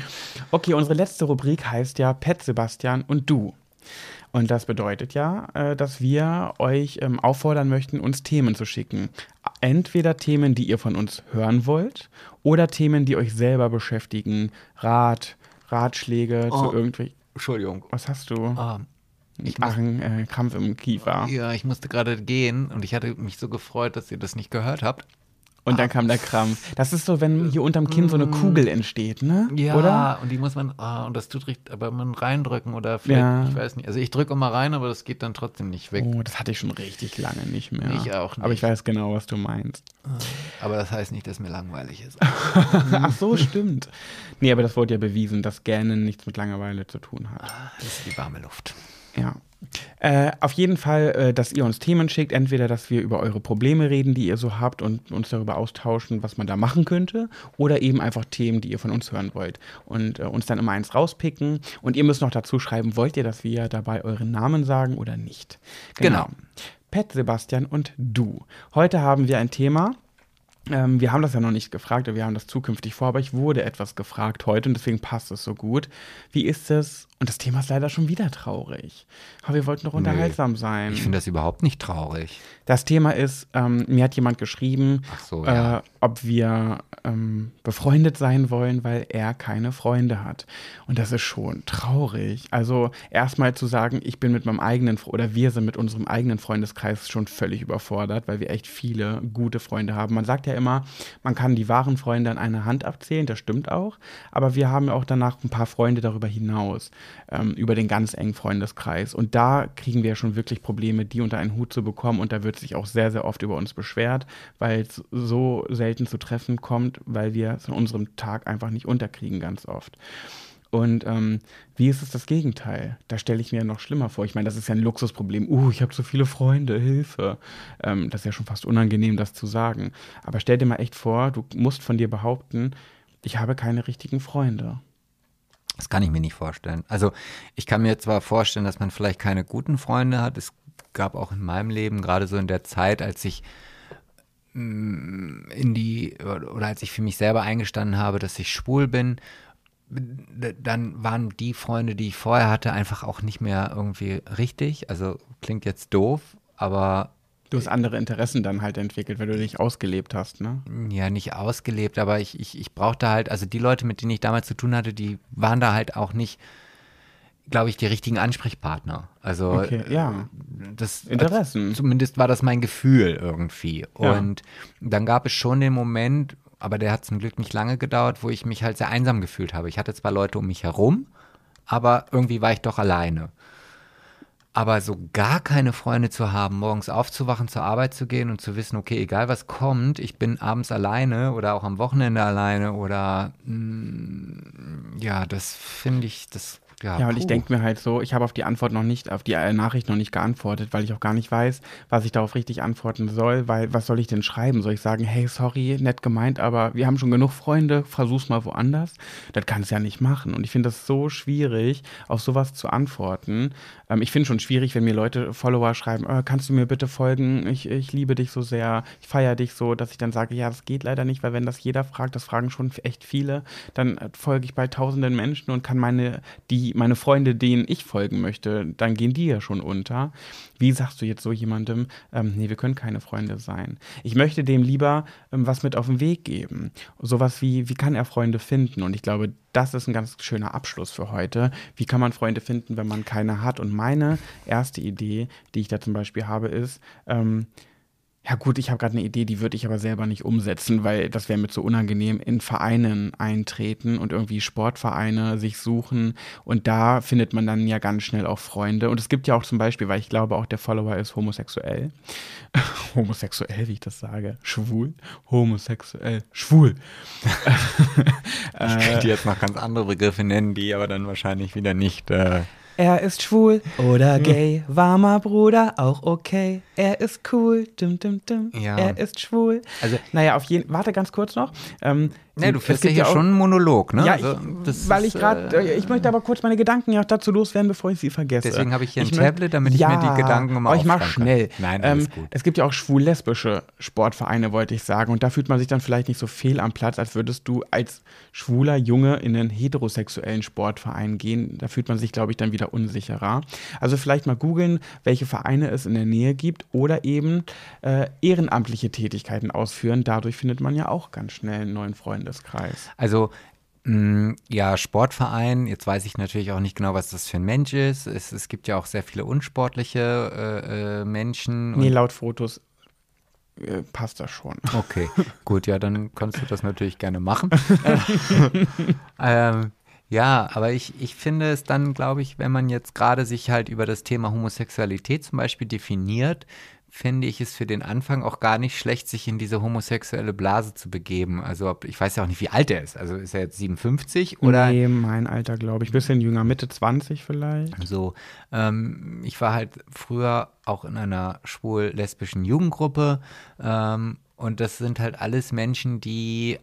okay, unsere letzte Rubrik heißt ja Pet Sebastian und du. Und das bedeutet ja, äh, dass wir euch ähm, auffordern möchten, uns Themen zu schicken. Entweder Themen, die ihr von uns hören wollt, oder Themen, die euch selber beschäftigen. Rat, Ratschläge Oh. zu irgendwelchen. Entschuldigung. Was hast du? Ah, Ich mache einen äh, Krampf im Kiefer. ja, ich musste gerade gehen und ich hatte mich so gefreut, dass ihr das nicht gehört habt. Und dann kam der Krampf. Das ist so, wenn hier unterm Kinn so eine Kugel entsteht, ne? Ja, Oder? und die muss man, ah, und das tut richtig, aber man reindrücken oder vielleicht, Ja. ich weiß nicht. Also ich drücke immer rein, aber das geht dann trotzdem nicht weg. Oh, das hatte ich schon richtig lange nicht mehr. Ich auch Aber ich nicht. weiß genau, was du meinst. Aber das heißt nicht, dass mir langweilig ist. Ach so, stimmt. Nee, aber das wurde ja bewiesen, dass Gähnen nichts mit Langeweile zu tun hat. Das ist die warme Luft. Ja. Äh, auf jeden Fall, äh, dass ihr uns Themen schickt, entweder, dass wir über eure Probleme reden, die ihr so habt und uns darüber austauschen, was man da machen könnte, oder eben einfach Themen, die ihr von uns hören wollt und äh, uns dann immer eins rauspicken. Und ihr müsst noch dazu schreiben, wollt ihr, dass wir dabei euren Namen sagen oder nicht? Genau. Pet, Sebastian und du. Heute haben wir ein Thema. Ähm, wir haben das ja noch nicht gefragt, wir haben das zukünftig vor, aber ich wurde etwas gefragt heute und deswegen passt es so gut. Wie ist es? Und das Thema ist leider schon wieder traurig. Aber wir wollten doch unterhaltsam Nee, sein. Ich finde das überhaupt nicht traurig. Das Thema ist, ähm, mir hat jemand geschrieben, so, ja. äh, ob wir ähm, befreundet sein wollen, weil er keine Freunde hat. Und das ist schon traurig. Also erstmal zu sagen, ich bin mit meinem eigenen oder wir sind mit unserem eigenen Freundeskreis schon völlig überfordert, weil wir echt viele gute Freunde haben. Man sagt ja immer, man kann die wahren Freunde an einer Hand abzählen, das stimmt auch. Aber wir haben ja auch danach ein paar Freunde darüber hinaus, ähm, über den ganz engen Freundeskreis. Und da kriegen wir schon wirklich Probleme, die unter einen Hut zu bekommen. Und da wird sich auch sehr, sehr oft über uns beschwert, weil es so selten zu Treffen kommt, weil wir es in unserem Tag einfach nicht unterkriegen, ganz oft. Und ähm, wie ist es das Gegenteil? Da stelle ich mir noch schlimmer vor. Ich meine, das ist ja ein Luxusproblem. Uh, ich habe so viele Freunde, Hilfe. Ähm, das ist ja schon fast unangenehm, das zu sagen. Aber stell dir mal echt vor, du musst von dir behaupten, ich habe keine richtigen Freunde. Das kann ich mir nicht vorstellen. Also ich kann mir zwar vorstellen, dass man vielleicht keine guten Freunde hat. Es gab auch in meinem Leben, gerade so in der Zeit, als ich in die, oder als ich für mich selber eingestanden habe, dass ich schwul bin, dann waren die Freunde, die ich vorher hatte, einfach auch nicht mehr irgendwie richtig. Also klingt jetzt doof, aber Du hast andere Interessen dann halt entwickelt, weil du dich ausgelebt hast, ne? ja, nicht ausgelebt, aber ich, ich, ich brauchte halt, also die Leute, mit denen ich damals zu tun hatte, die waren da halt auch nicht, glaube ich, die richtigen Ansprechpartner. Also Okay, ja. das Interessen. Also, zumindest war das mein Gefühl irgendwie. Ja. Und dann gab es schon den Moment, aber der hat zum Glück nicht lange gedauert, wo ich mich halt sehr einsam gefühlt habe. Ich hatte zwar Leute um mich herum, aber irgendwie war ich doch alleine. Aber so gar keine Freunde zu haben, morgens aufzuwachen, zur Arbeit zu gehen und zu wissen, okay, egal was kommt, ich bin abends alleine oder auch am Wochenende alleine oder mm, ja, das finde ich, das ja. Ja, und ich puh. denke mir halt so, ich habe auf die Antwort noch nicht, auf die äh, Nachricht noch nicht geantwortet, weil ich auch gar nicht weiß, was ich darauf richtig antworten soll, weil was soll ich denn schreiben? Soll ich sagen, hey, sorry, nett gemeint, aber wir haben schon genug Freunde, versuch's mal woanders? Das kannst ja nicht machen. Und ich finde das so schwierig, auf sowas zu antworten. Ähm, ich finde schon schwierig, wenn mir Leute, Follower schreiben, äh, kannst du mir bitte folgen? Ich, ich liebe dich so sehr, ich feiere dich so, dass ich dann sage, ja, das geht leider nicht, weil wenn das jeder fragt, das fragen schon echt viele, dann äh, folge ich bei tausenden Menschen und kann meine, die, meine Freunde, denen ich folgen möchte, dann gehen die ja schon unter. Wie sagst du jetzt so jemandem, ähm, nee, wir können keine Freunde sein? Ich möchte dem lieber ähm, was mit auf den Weg geben. Sowas wie, wie kann er Freunde finden? Und ich glaube, das ist ein ganz schöner Abschluss für heute. Wie kann man Freunde finden, wenn man keine hat? Und meine erste Idee, die ich da zum Beispiel habe, ist, ähm, ja gut, ich habe gerade eine Idee, die würde ich aber selber nicht umsetzen, weil das wäre mir zu unangenehm, in Vereinen eintreten und irgendwie Sportvereine sich suchen und da findet man dann ja ganz schnell auch Freunde und es gibt ja auch zum Beispiel, weil ich glaube auch der Follower ist homosexuell, homosexuell, wie ich das sage, schwul, homosexuell, schwul. Ich könnte jetzt noch ganz andere Begriffe nennen, die aber dann wahrscheinlich wieder nicht. Äh, Er ist schwul oder gay, warmer Bruder, auch okay. Er ist cool, dim, dim, dim. Ja. Er ist schwul. Also- naja, auf jeden Warte ganz kurz noch. Ähm, ne, du es führst ja hier auch- schon einen Monolog, ne? Ja, Also, ich, das weil ist, ich gerade, äh, ich möchte aber kurz meine Gedanken ja dazu loswerden, bevor ich sie vergesse. Deswegen habe ich hier ein möcht- Tablet, damit ich mir die Gedanken immer aber ich mach aufschreiben kann. schnell. Nein, alles ähm, gut. Es gibt ja auch schwul-lesbische Sportvereine, wollte ich sagen. Und da fühlt man sich dann vielleicht nicht so fehl am Platz, als würdest du als schwuler Junge in einen heterosexuellen Sportverein gehen. Da fühlt man sich, glaube ich, dann wieder unsicherer. Also vielleicht mal googeln, welche Vereine es in der Nähe gibt oder eben äh, ehrenamtliche Tätigkeiten ausführen. Dadurch findet man ja auch ganz schnell einen neuen Freundeskreis. Also, mh, ja, Sportverein, jetzt weiß ich natürlich auch nicht genau, was das für ein Mensch ist. Es, es gibt ja auch sehr viele unsportliche äh, äh, Menschen. und- Nee, laut Fotos äh, passt das schon. Okay, gut, ja, dann kannst du das natürlich gerne machen. ähm, ja, aber ich, ich finde es dann, glaube ich, wenn man jetzt gerade sich halt über das Thema Homosexualität zum Beispiel definiert, fände ich es für den Anfang auch gar nicht schlecht, sich in diese homosexuelle Blase zu begeben. Also ob, ich weiß ja auch nicht, wie alt er ist. Also ist er jetzt 57 oder? Nee, mein Alter, glaube ich. Bisschen jünger, Mitte 20 vielleicht. So, ähm, ich war halt früher auch in einer schwul-lesbischen Jugendgruppe ähm, und das sind halt alles Menschen, die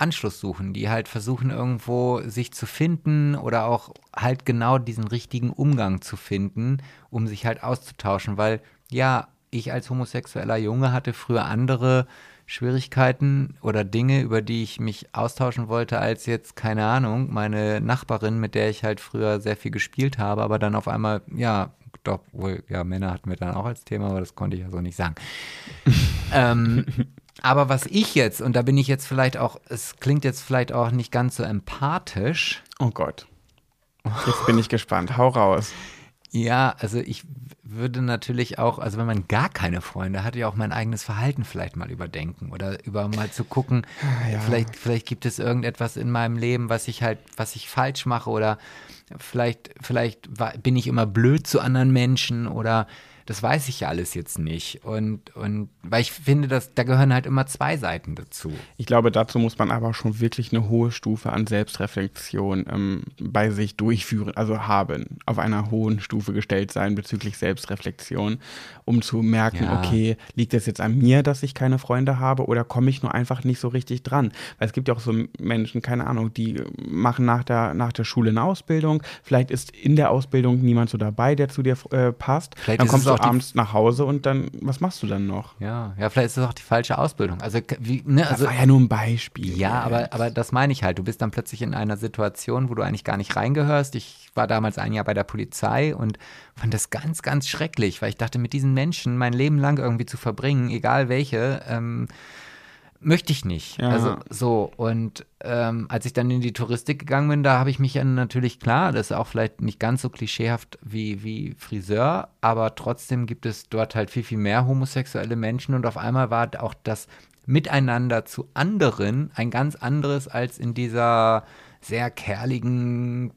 Anschluss suchen, die halt versuchen irgendwo sich zu finden oder auch halt genau diesen richtigen Umgang zu finden, um sich halt auszutauschen, weil ja, ich als homosexueller Junge hatte früher andere Schwierigkeiten oder Dinge, über die ich mich austauschen wollte, als jetzt, keine Ahnung, meine Nachbarin, mit der ich halt früher sehr viel gespielt habe, aber dann auf einmal, ja, doch, wohl, ja, Männer hatten wir dann auch als Thema, aber das konnte ich ja so nicht sagen. ähm, aber was ich jetzt, und da bin ich jetzt vielleicht auch, es klingt jetzt vielleicht auch nicht ganz so empathisch. Oh Gott. Jetzt bin ich gespannt. Hau raus. Ja, also ich würde natürlich auch, also wenn man gar keine Freunde hat, ja auch mein eigenes Verhalten vielleicht mal überdenken oder über mal zu gucken, ja. vielleicht, vielleicht gibt es irgendetwas in meinem Leben, was ich halt, was ich falsch mache oder vielleicht, vielleicht bin ich immer blöd zu anderen Menschen oder das weiß ich ja alles jetzt nicht. Und, und weil ich finde, dass da gehören halt immer zwei Seiten dazu. Ich glaube, dazu muss man aber schon wirklich eine hohe Stufe an Selbstreflexion ähm, bei sich durchführen, also haben, auf einer hohen Stufe gestellt sein bezüglich Selbstreflexion, um zu merken, ja. okay, liegt es jetzt an mir, dass ich keine Freunde habe oder komme ich nur einfach nicht so richtig dran? Weil es gibt ja auch so Menschen, keine Ahnung, die machen nach der, nach der Schule eine Ausbildung, vielleicht ist in der Ausbildung niemand so dabei, der zu dir äh, passt. Vielleicht dann kommst du abends nach Hause und dann, was machst du dann noch? Ja, ja, vielleicht ist das auch die falsche Ausbildung. Also, wie, ne, also, das war ja nur ein Beispiel. Ja, aber, aber das meine ich halt. Du bist dann plötzlich in einer Situation, wo du eigentlich gar nicht reingehörst. Ich war damals ein Jahr bei der Polizei und fand das ganz, ganz schrecklich, weil ich dachte, mit diesen Menschen mein Leben lang irgendwie zu verbringen, egal welche, ähm, möchte ich nicht. Ja. Also so. Und ähm, als ich dann in die Touristik gegangen bin, da habe ich mich ja natürlich klar, das ist auch vielleicht nicht ganz so klischeehaft wie, wie Friseur, aber trotzdem gibt es dort halt viel, viel mehr homosexuelle Menschen und auf einmal war auch das Miteinander zu anderen ein ganz anderes als in dieser sehr kerligen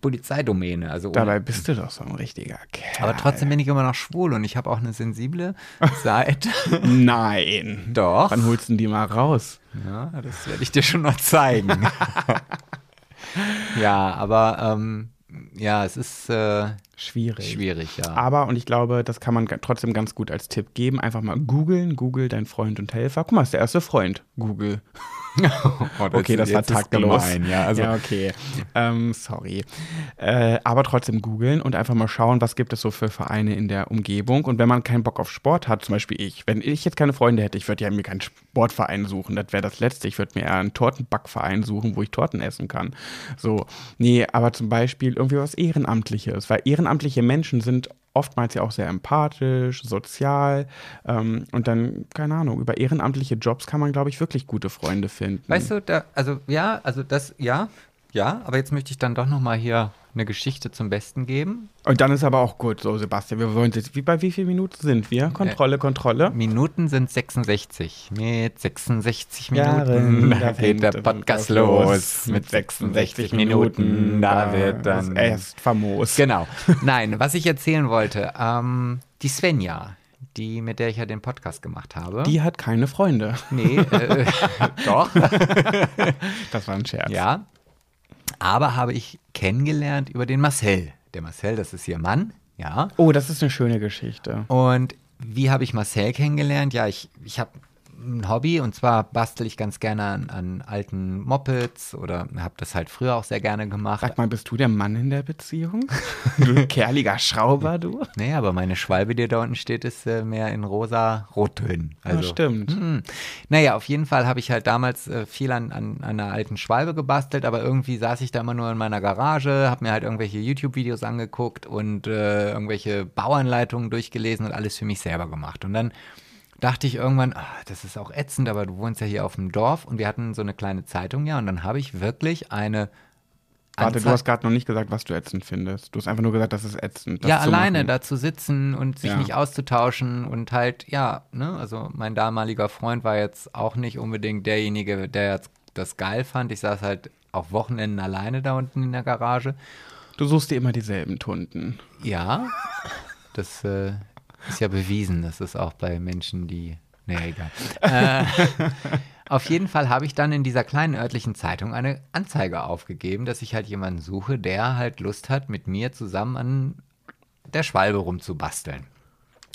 Polizeidomäne. Also Dabei bist du doch so ein richtiger Kerl. Aber trotzdem bin ich immer noch schwul und ich habe auch eine sensible Seite. Nein. Doch. Wann holst du die mal raus? Ja, das werde ich dir schon noch zeigen. ja, aber ähm, ja, es ist äh, schwierig. Schwierig, ja. Aber, und ich glaube, das kann man trotzdem ganz gut als Tipp geben, einfach mal googeln, Google dein Freund und Helfer. Guck mal, ist der erste Freund, Google. Oh, okay, das war taktlos. Ja, also. ja, okay. Ähm, sorry. Äh, aber trotzdem googeln und einfach mal schauen, was gibt es so für Vereine in der Umgebung. Und wenn man keinen Bock auf Sport hat, zum Beispiel ich, wenn ich jetzt keine Freunde hätte, ich würde ja mir keinen Sportverein suchen. Das wäre das Letzte. Ich würde mir eher einen Tortenbackverein suchen, wo ich Torten essen kann. So. Nee, aber zum Beispiel irgendwie was Ehrenamtliches. Weil ehrenamtliche Menschen sind oftmals ja auch sehr empathisch, sozial ähm, und dann, keine Ahnung, über ehrenamtliche Jobs kann man, glaube ich, wirklich gute Freunde finden. Weißt du, da, also ja, also das, ja, ja, aber jetzt möchte ich dann doch nochmal hier eine Geschichte zum Besten geben. Und dann ist aber auch gut, so Sebastian, wir wollen jetzt, wie bei wie vielen Minuten sind wir? Kontrolle, äh, Kontrolle. Minuten sind 66. Mit 66 Minuten, da geht der Podcast los. Mit 66 Minuten, da wird dann erst famos. Genau. Nein, was ich erzählen wollte, ähm, die Svenja, die, mit der ich ja den Podcast gemacht habe. Die hat keine Freunde. Nee, äh, doch. das war ein Scherz. Ja, aber habe ich kennengelernt über den Marcel. Der Marcel, das ist ihr Mann, ja. Oh, das ist eine schöne Geschichte. Und wie habe ich Marcel kennengelernt? Ja, ich, ich habe ein Hobby und zwar bastel ich ganz gerne an, an alten Mopeds oder habe das halt früher auch sehr gerne gemacht. Sag mal, bist du der Mann in der Beziehung? du kerliger Schrauber, du? Nee, aber meine Schwalbe, die da unten steht, ist äh, mehr in rosa Rottönen. Also, ja, stimmt. Mh. Naja, auf jeden Fall habe ich halt damals äh, viel an, an, an, einer alten Schwalbe gebastelt, aber irgendwie saß ich da immer nur in meiner Garage, habe mir halt irgendwelche YouTube-Videos angeguckt und äh, irgendwelche Bauanleitungen durchgelesen und alles für mich selber gemacht. Und dann dachte ich irgendwann, ach, das ist auch ätzend, aber du wohnst ja hier auf dem Dorf und wir hatten so eine kleine Zeitung, ja, und dann habe ich wirklich eine Warte, du hast gerade noch nicht gesagt, was du ätzend findest. Du hast einfach nur gesagt, das ist ätzend. Das ja, alleine da zu sitzen und sich ja. nicht auszutauschen und halt, ja, ne, also mein damaliger Freund war jetzt auch nicht unbedingt derjenige, der jetzt das geil fand. Ich saß halt auf Wochenenden alleine da unten in der Garage. Du suchst dir immer dieselben Tunden. Ja, das äh, Ist ja bewiesen, das ist auch bei Menschen, die. Nee, egal. äh, auf jeden Fall habe ich dann in dieser kleinen örtlichen Zeitung eine Anzeige aufgegeben, dass ich halt jemanden suche, der halt Lust hat, mit mir zusammen an der Schwalbe rumzubasteln.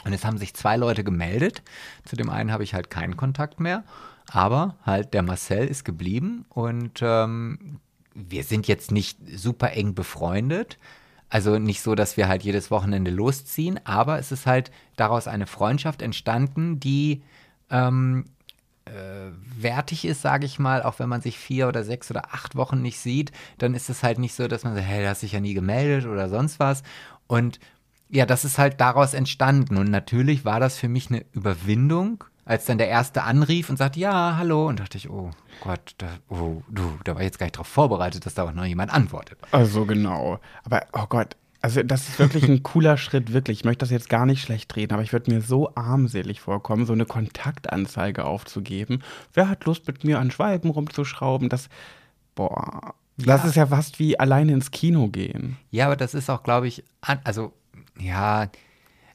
Und jetzt haben sich zwei Leute gemeldet. Zu dem einen habe ich halt keinen Kontakt mehr, aber halt der Marcel ist geblieben und ähm, wir sind jetzt nicht super eng befreundet. Also nicht so, dass wir halt jedes Wochenende losziehen, aber es ist halt daraus eine Freundschaft entstanden, die ähm, äh, wertig ist, sage ich mal, auch wenn man sich vier oder sechs oder acht Wochen nicht sieht, dann ist es halt nicht so, dass man sagt, hey, du hast dich ja nie gemeldet oder sonst was. Und ja, das ist halt daraus entstanden. Und natürlich war das für mich eine Überwindung, als dann der Erste anrief und sagte, ja, hallo. Und dachte ich, oh Gott, da, oh, du, da war ich jetzt gar nicht darauf vorbereitet, dass da auch noch jemand antwortet. Also genau. Aber, oh Gott, also das ist wirklich ein cooler Schritt, wirklich. Ich möchte das jetzt gar nicht schlecht reden, aber ich würde mir so armselig vorkommen, so eine Kontaktanzeige aufzugeben. Wer hat Lust, mit mir an Schwalben rumzuschrauben? Das, boah, das Ja. ist ja fast wie alleine ins Kino gehen. Ja, aber das ist auch, glaube ich, an, also, ja,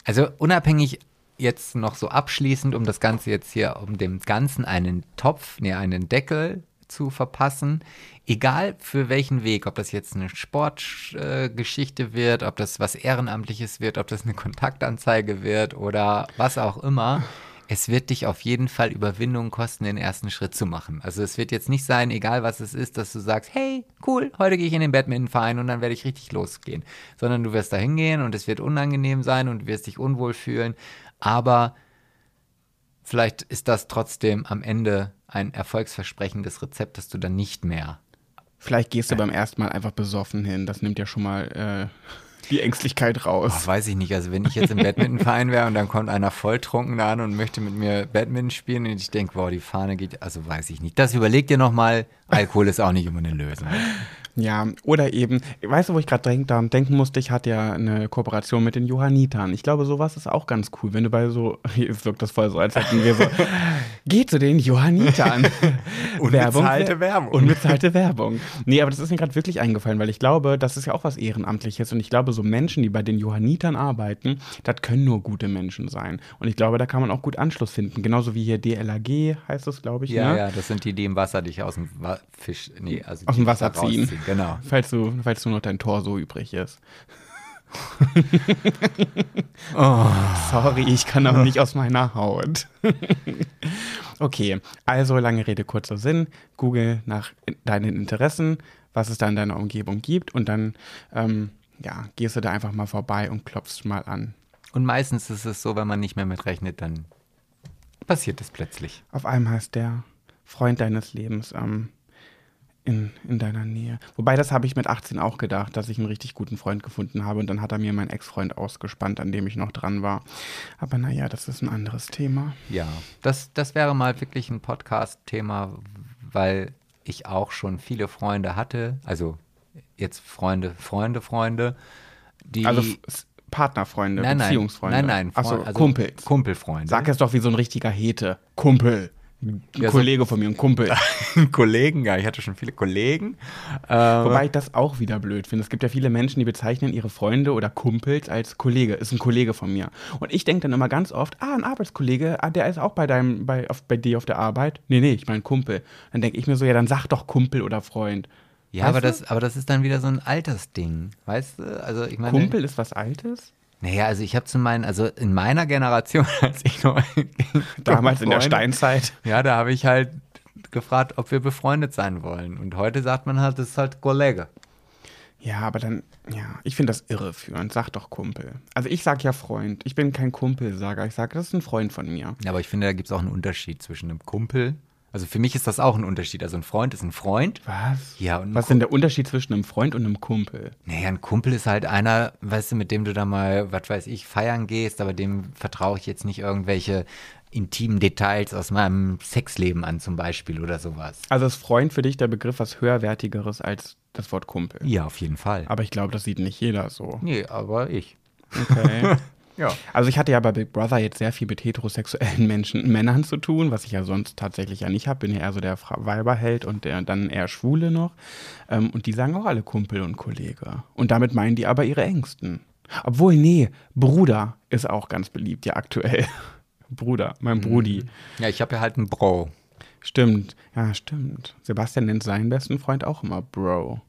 also unabhängig jetzt noch so abschließend, um das Ganze jetzt hier, um dem Ganzen einen Topf, nee, einen Deckel zu verpassen, egal für welchen Weg, ob das jetzt eine Sportgeschichte äh, wird, ob das was Ehrenamtliches wird, ob das eine Kontaktanzeige wird oder was auch immer, es wird dich auf jeden Fall Überwindung kosten, den ersten Schritt zu machen. Also es wird jetzt nicht sein, egal was es ist, dass du sagst, hey, cool, heute gehe ich in den Badmintonverein und dann werde ich richtig losgehen. Sondern du wirst da hingehen und es wird unangenehm sein und du wirst dich unwohl fühlen. Aber vielleicht ist das trotzdem am Ende ein erfolgsversprechendes Rezept, das du dann nicht mehr. Vielleicht gehst du beim ersten Mal einfach besoffen hin. Das nimmt ja schon mal äh, die Ängstlichkeit raus. Ach, weiß ich nicht. Also wenn ich jetzt im Badmintonverein wäre und dann kommt einer volltrunken an und möchte mit mir Badminton spielen und ich denke, wow, die Fahne geht, also weiß ich nicht. Das überleg dir nochmal. Alkohol ist auch nicht immer eine Lösung. Ja, oder eben, weißt du, wo ich gerade denk, denken musste, ich hatte ja eine Kooperation mit den Johannitern. Ich glaube, sowas ist auch ganz cool, wenn du bei so, jetzt wirkt das voll so, als hätten wir so, geh zu den Johannitern. Unbezahlte Werbung. Unbezahlte Werbung. Nee, aber das ist mir gerade wirklich eingefallen, weil ich glaube, das ist ja auch was Ehrenamtliches und ich glaube, so Menschen, die bei den Johannitern arbeiten, das können nur gute Menschen sein. Und ich glaube, da kann man auch gut Anschluss finden. Genauso wie hier DLAG heißt es, glaube ich. Ja, ne? ja, das sind die, die im Wasser dich aus dem Wa Fisch, nee, also Aus dem Wasser ziehen. Genau. Falls du, falls du noch dein Tor so übrig ist. Oh. Sorry, ich kann auch nicht aus meiner Haut. okay, also lange Rede, kurzer Sinn. Google nach deinen Interessen, was es da in deiner Umgebung gibt und dann ähm, ja, gehst du da einfach mal vorbei und klopfst mal an. Und meistens ist es so, wenn man nicht mehr mitrechnet, dann passiert es plötzlich. Auf einmal ist der Freund deines Lebens ähm, in, in deiner Nähe. Wobei, das habe ich mit 18 auch gedacht, dass ich einen richtig guten Freund gefunden habe und dann hat er mir meinen Ex-Freund ausgespannt, an dem ich noch dran war. Aber naja, das ist ein anderes Thema. Ja, das, das wäre mal wirklich ein Podcast-Thema, weil ich auch schon viele Freunde hatte, also jetzt Freunde, Freunde, Freunde, die. Also Partnerfreunde, nein, nein, Beziehungsfreunde. nein, nein, Achso, Freund- also Kumpels. Kumpelfreunde. Sag es doch wie so ein richtiger Hete. Kumpel. Ein Ja, Kollege von mir, ein Kumpel. Kollegen, ja, ich hatte schon viele Kollegen. Äh, Wobei ich das auch wieder blöd finde. Es gibt ja viele Menschen, die bezeichnen ihre Freunde oder Kumpels als Kollege. Ist ein Kollege von mir. Und ich denke dann immer ganz oft, ah, ein Arbeitskollege, ah, der ist auch bei deinem, bei, auf, bei dir auf der Arbeit. Nee, nee, ich meine Kumpel. Dann denke ich mir so, ja, dann sag doch Kumpel oder Freund. ja, Weißt aber du? das, aber das ist dann wieder so ein Altersding, weißt du? Also ich meine, Kumpel ist was Altes? Naja, also ich habe zu meinen, also in meiner Generation, als ich noch Damals in der Steinzeit. Ja, da habe ich halt gefragt, ob wir befreundet sein wollen. Und heute sagt man halt, das ist halt Kollege. Ja, aber dann, ja, ich finde das irreführend. Sag doch Kumpel. Also ich sag ja Freund. Ich bin kein Kumpelsager. Ich sage, das ist ein Freund von mir. Ja, aber ich finde, da gibt es auch einen Unterschied zwischen einem Kumpel. Also für mich ist das auch ein Unterschied. Also ein Freund ist ein Freund. Was? Ja, und Was ist denn der Unterschied zwischen einem Freund und einem Kumpel? Naja, ein Kumpel ist halt einer, weißt du, mit dem du da mal, was weiß ich, feiern gehst, aber dem vertraue ich jetzt nicht irgendwelche intimen Details aus meinem Sexleben an zum Beispiel oder sowas. Also ist Freund für dich der Begriff was höherwertigeres als das Wort Kumpel? Ja, auf jeden Fall. Aber ich glaube, das sieht nicht jeder so. Nee, aber ich. Okay. Ja. Also ich hatte ja bei Big Brother jetzt sehr viel mit heterosexuellen Menschen, Männern zu tun, was ich ja sonst tatsächlich ja nicht habe. Bin ja eher so der Weiberheld und der, dann eher Schwule noch. Ähm, und die sagen auch alle Kumpel und Kollege. Und damit meinen die aber ihre Ängsten. Obwohl, nee, Bruder ist auch ganz beliebt, ja, aktuell. Bruder, mein Brudi. Ja, ich habe ja halt einen Bro. Stimmt, ja, stimmt. Sebastian nennt seinen besten Freund auch immer Bro.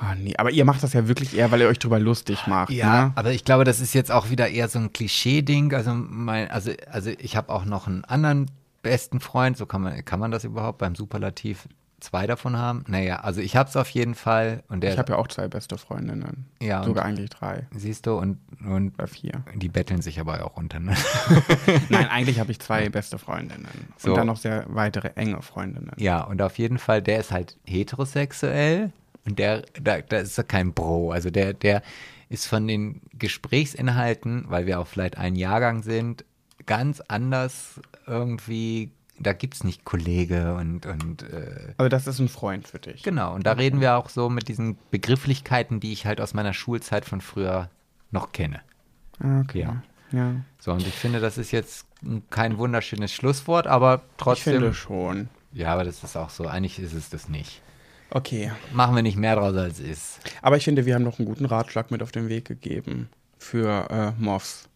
Ah, nee, aber ihr macht das ja wirklich eher, weil ihr euch drüber lustig macht. Ja, ne? aber ich glaube, das ist jetzt auch wieder eher so ein Klischee-Ding. Also, mein, also, also ich habe auch noch einen anderen besten Freund, so kann man, kann man das überhaupt beim Superlativ zwei davon haben? Naja, also ich habe es auf jeden Fall. Und der, Ich habe ja auch zwei beste Freundinnen. Ja, und- Sogar eigentlich drei siehst du, und, und oder vier. die betteln sich aber auch unter. Ne? Nein, eigentlich habe ich zwei beste Freundinnen. So. Und dann noch sehr weitere enge Freundinnen. Ja, und auf jeden Fall, der ist halt heterosexuell und der, da, da ist er kein Bro. Also der, der ist von den Gesprächsinhalten, weil wir auch vielleicht ein Jahrgang sind, ganz anders irgendwie. Da gibt es nicht Kollege und, und äh, Also das ist ein Freund für dich. genau. Und da reden wir auch so mit diesen Begrifflichkeiten, die ich halt aus meiner Schulzeit von früher noch kenne. Ah, Okay. Ja. Ja. So, und ich finde, das ist jetzt kein wunderschönes Schlusswort, aber Ich trotzdem. finde schon. ja, aber das ist auch so. Eigentlich ist es das nicht. Okay. Machen wir nicht mehr draus als ist. Aber ich finde, wir haben noch einen guten Ratschlag mit auf den Weg gegeben für äh, Moffs.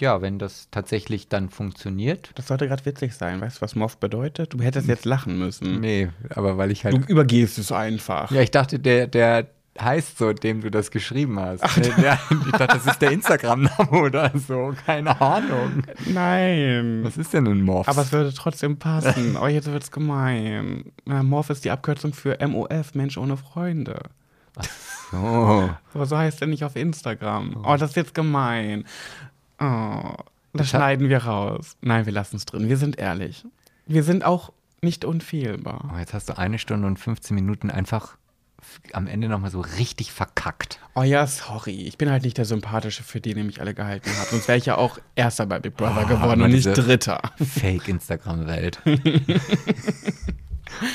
Ja, wenn das tatsächlich dann funktioniert. Das sollte gerade witzig sein. Weißt du, was Moff bedeutet? Du hättest jetzt lachen müssen. Nee, aber weil ich Du halt. übergehst es einfach. Ja, ich dachte, der, der heißt so, dem du das geschrieben hast. Nee, der, ich dachte, das ist der Instagram-Name oder so. Keine Ahnung. Nein. Was ist denn ein Morph? Aber es würde trotzdem passen. Oh, jetzt wird's gemein. Na, Morph ist die Abkürzung für MOF, Mensch ohne Freunde. so. Aber so heißt er nicht auf Instagram. Oh, das ist jetzt gemein. Oh, das schneiden wir raus. Nein, wir lassen es drin. Wir sind ehrlich. Wir sind auch nicht unfehlbar. Oh, jetzt hast du eine Stunde und 15 Minuten einfach am Ende nochmal so richtig verkackt. Oh ja, sorry. Ich bin halt nicht der Sympathische, für den ihr mich alle gehalten habt. Sonst wäre ich ja auch Erster bei Big Brother Oh, geworden und nicht Dritter. Fake-Instagram-Welt.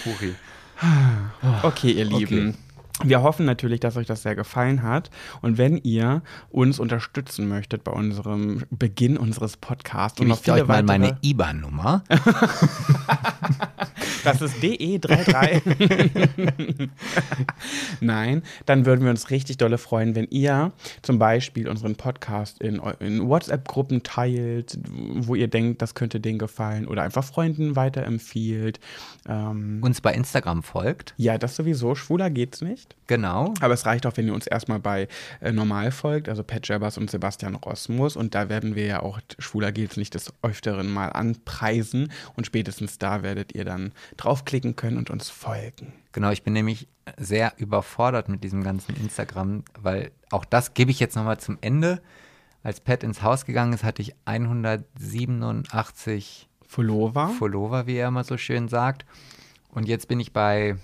Huri. Okay, ihr Lieben. Wir hoffen natürlich, dass euch das sehr gefallen hat. Und wenn ihr uns unterstützen möchtet bei unserem Beginn unseres Podcasts Gebe noch ich euch mal weitere- meine IBAN-Nummer. Das ist DE33. Nein, dann würden wir uns richtig dolle freuen, wenn ihr zum Beispiel unseren Podcast in, in WhatsApp-Gruppen teilt, wo ihr denkt, das könnte denen gefallen oder einfach Freunden weiterempfiehlt. Ähm, Uns bei Instagram folgt. ja, das sowieso. Schwuler geht's nicht. Genau. Aber es reicht auch, wenn ihr uns erstmal bei äh, Normal folgt, also Pat Jabbers und Sebastian Rosmus. Und da werden wir ja auch Schwuler geht's nicht des Öfteren mal anpreisen. Und spätestens da werdet ihr dann draufklicken können und uns folgen. Genau, ich bin nämlich sehr überfordert mit diesem ganzen Instagram, weil auch das gebe ich jetzt nochmal zum Ende. Als Pat ins Haus gegangen ist, hatte ich 187 Follower. Follower, wie er immer so schön sagt. Und jetzt bin ich bei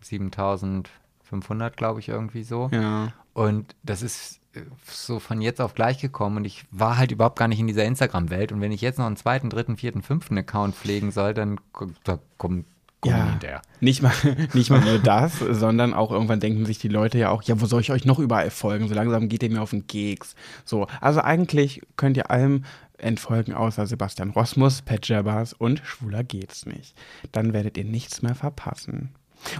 7500, glaube ich, irgendwie so. Ja. Und das ist so von jetzt auf gleich gekommen und ich war halt überhaupt gar nicht in dieser Instagram-Welt. Und wenn ich jetzt noch einen zweiten, dritten, vierten, fünften Account pflegen soll, dann da kommt komm Ja, nicht mal, nicht mal nur das, sondern auch irgendwann denken sich die Leute ja auch, ja, wo soll ich euch noch überall folgen? So langsam geht ihr mir auf den Keks. So, also eigentlich könnt ihr allem entfolgen, außer Sebastian Rosmus, Pat Jabbers und Schwuler geht's nicht. Dann werdet ihr nichts mehr verpassen.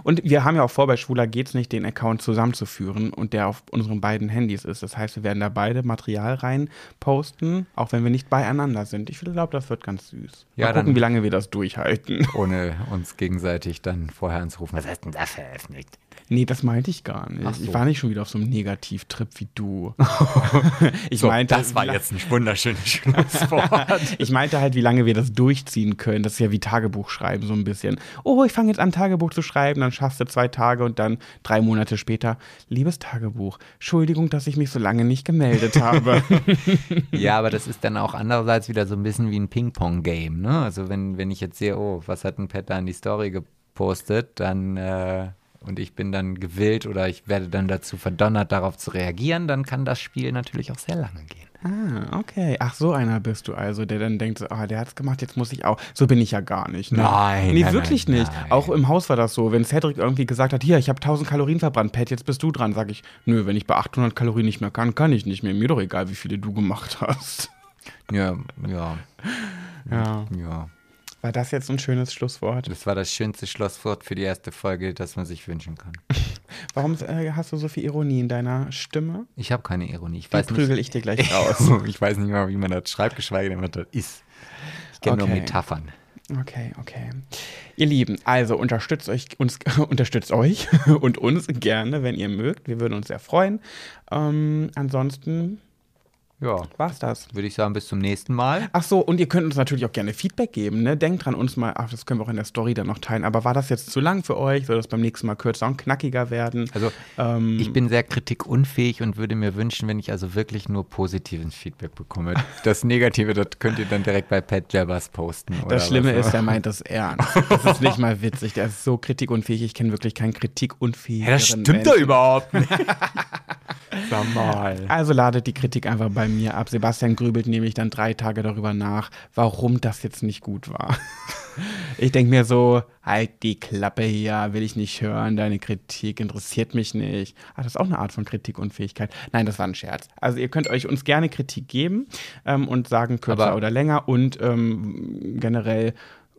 Und wir haben ja auch vor, bei Schwuler geht's nicht, den Account zusammenzuführen und der auf unseren beiden Handys ist. Das heißt, wir werden da beide Material rein posten, auch wenn wir nicht beieinander sind. Ich glaube, das wird ganz süß. Mal Ja, gucken, wie lange wir das durchhalten. Ohne uns gegenseitig dann vorher anzurufen. Was hast denn da veröffentlicht? Nee, das meinte ich gar nicht. So. Ich war nicht schon wieder auf so einem Negativtrip wie du. ich, So, meinte, das war jetzt ein wunderschönes Schlusswort. ich meinte halt, wie lange wir das durchziehen können. Das ist ja wie Tagebuch schreiben, so ein bisschen. Oh, ich fange jetzt an, Tagebuch zu schreiben, dann schaffst du zwei Tage und dann drei Monate später, liebes Tagebuch, Entschuldigung, dass ich mich so lange nicht gemeldet habe. ja, aber das ist dann auch andererseits wieder so ein bisschen wie ein Ping-Pong-Game. Ne? Also wenn, wenn ich jetzt sehe, oh, was hat ein Pet da in die Story gepostet, dann äh, und ich bin dann gewillt oder ich werde dann dazu verdonnert, darauf zu reagieren, dann kann das Spiel natürlich auch sehr lange gehen. ah, okay. Ach, so einer bist du also, der dann denkt, so, ah, der hat's gemacht, jetzt muss ich auch. So bin ich ja gar nicht. Ne? Nein, Nee, nein, wirklich nein, nicht. nein. Auch im Haus war das so. Wenn Cedric irgendwie gesagt hat, hier, ich habe 1000 Kalorien verbrannt, Pat, jetzt bist du dran, sag ich, nö, wenn ich bei 800 Kalorien nicht mehr kann, kann ich nicht mehr. Mir doch egal, wie viele du gemacht hast. Ja, ja, Ja. ja. War das jetzt ein schönes Schlusswort? Das war das schönste Schlusswort für die erste Folge, das man sich wünschen kann. Warum äh, hast du so viel Ironie in deiner Stimme? Ich habe keine Ironie. Ich Die weiß prügel nicht. ich dir gleich raus. ich weiß nicht mal, wie man das schreibt, geschweige denn, was das ist. Ich kenne nur Okay. Metaphern. Okay, okay. Ihr Lieben, also unterstützt euch uns unterstützt euch und uns gerne, wenn ihr mögt. Wir würden uns sehr freuen. Ähm, ansonsten Ja, war's das. würde ich sagen, bis zum nächsten Mal. Ach so, und ihr könnt uns natürlich auch gerne Feedback geben. Ne? Denkt dran, uns mal, ach, das können wir auch in der Story dann noch teilen. Aber war das jetzt zu lang für euch? Soll das beim nächsten Mal kürzer und knackiger werden? Also, Ähm, ich bin sehr kritikunfähig und würde mir wünschen, wenn ich also wirklich nur positives Feedback bekomme. Das Negative, das könnt ihr dann direkt bei Pat Jabbers posten. Das Schlimme was. ist, er meint das ernst. Das ist nicht mal witzig. Der ist so kritikunfähig. Ich kenne wirklich keinen kritikunfähigen Ja, das stimmt doch überhaupt nicht. Sag mal. Also ladet die Kritik einfach bei mir ab. Sebastian grübelt nämlich dann drei Tage darüber nach, warum das jetzt nicht gut war. Ich denke mir so, halt die Klappe hier, will ich nicht hören, deine Kritik interessiert mich nicht. Ach, das ist auch eine Art von Kritikunfähigkeit. Nein, das war ein Scherz. Also ihr könnt euch uns gerne Kritik geben ähm, und sagen kürzer Aber- oder länger und ähm, generell,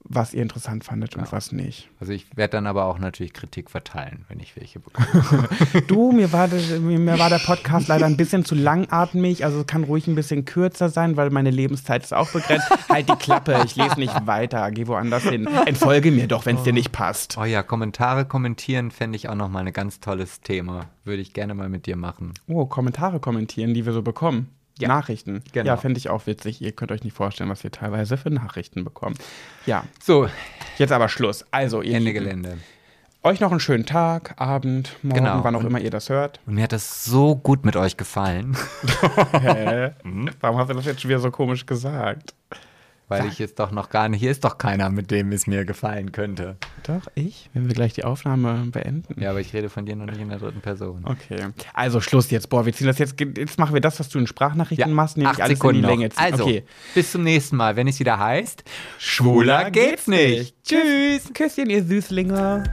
was ihr interessant fandet und was nicht. Also ich werde dann aber auch natürlich Kritik verteilen, wenn ich welche bekomme. Du, mir war, das, mir war der Podcast leider ein bisschen zu langatmig. Also es kann ruhig ein bisschen kürzer sein, weil meine Lebenszeit ist auch begrenzt. halt die Klappe, ich lese nicht weiter. Geh woanders hin. Entfolge mir doch, wenn es dir nicht passt. Oh ja, Kommentare kommentieren fände ich auch nochmal ein ganz tolles Thema. Würde ich gerne mal mit dir machen. Oh, Kommentare kommentieren, die wir so bekommen. Ja, Nachrichten. genau. Ja, fände ich auch witzig. Ihr könnt euch nicht vorstellen, was wir teilweise für Nachrichten bekommen. Ja, So, jetzt aber Schluss. Also, ihr Ende Gelände. euch noch einen schönen Tag, Abend, morgen, Genau. wann auch immer ihr das hört. Und mir hat das so gut mit euch gefallen, Hä? Warum hast du das jetzt schon wieder so komisch gesagt? Weil ich jetzt doch noch gar nicht, hier ist doch keiner, mit dem es mir gefallen könnte. Doch, ich? Wenn wir gleich die Aufnahme beenden. Ja, aber ich rede von dir noch nicht in der dritten Person. Okay. Also Schluss jetzt. Boah, wir ziehen das jetzt. Jetzt machen wir das, was du in Sprachnachrichten machst, nämlich acht alles Sekunden in die. Länge ziehen. Also, okay. bis zum nächsten Mal, wenn es wieder heißt, schwuler geht's nicht. Tschüss. Küsschen, ihr Süßlinge.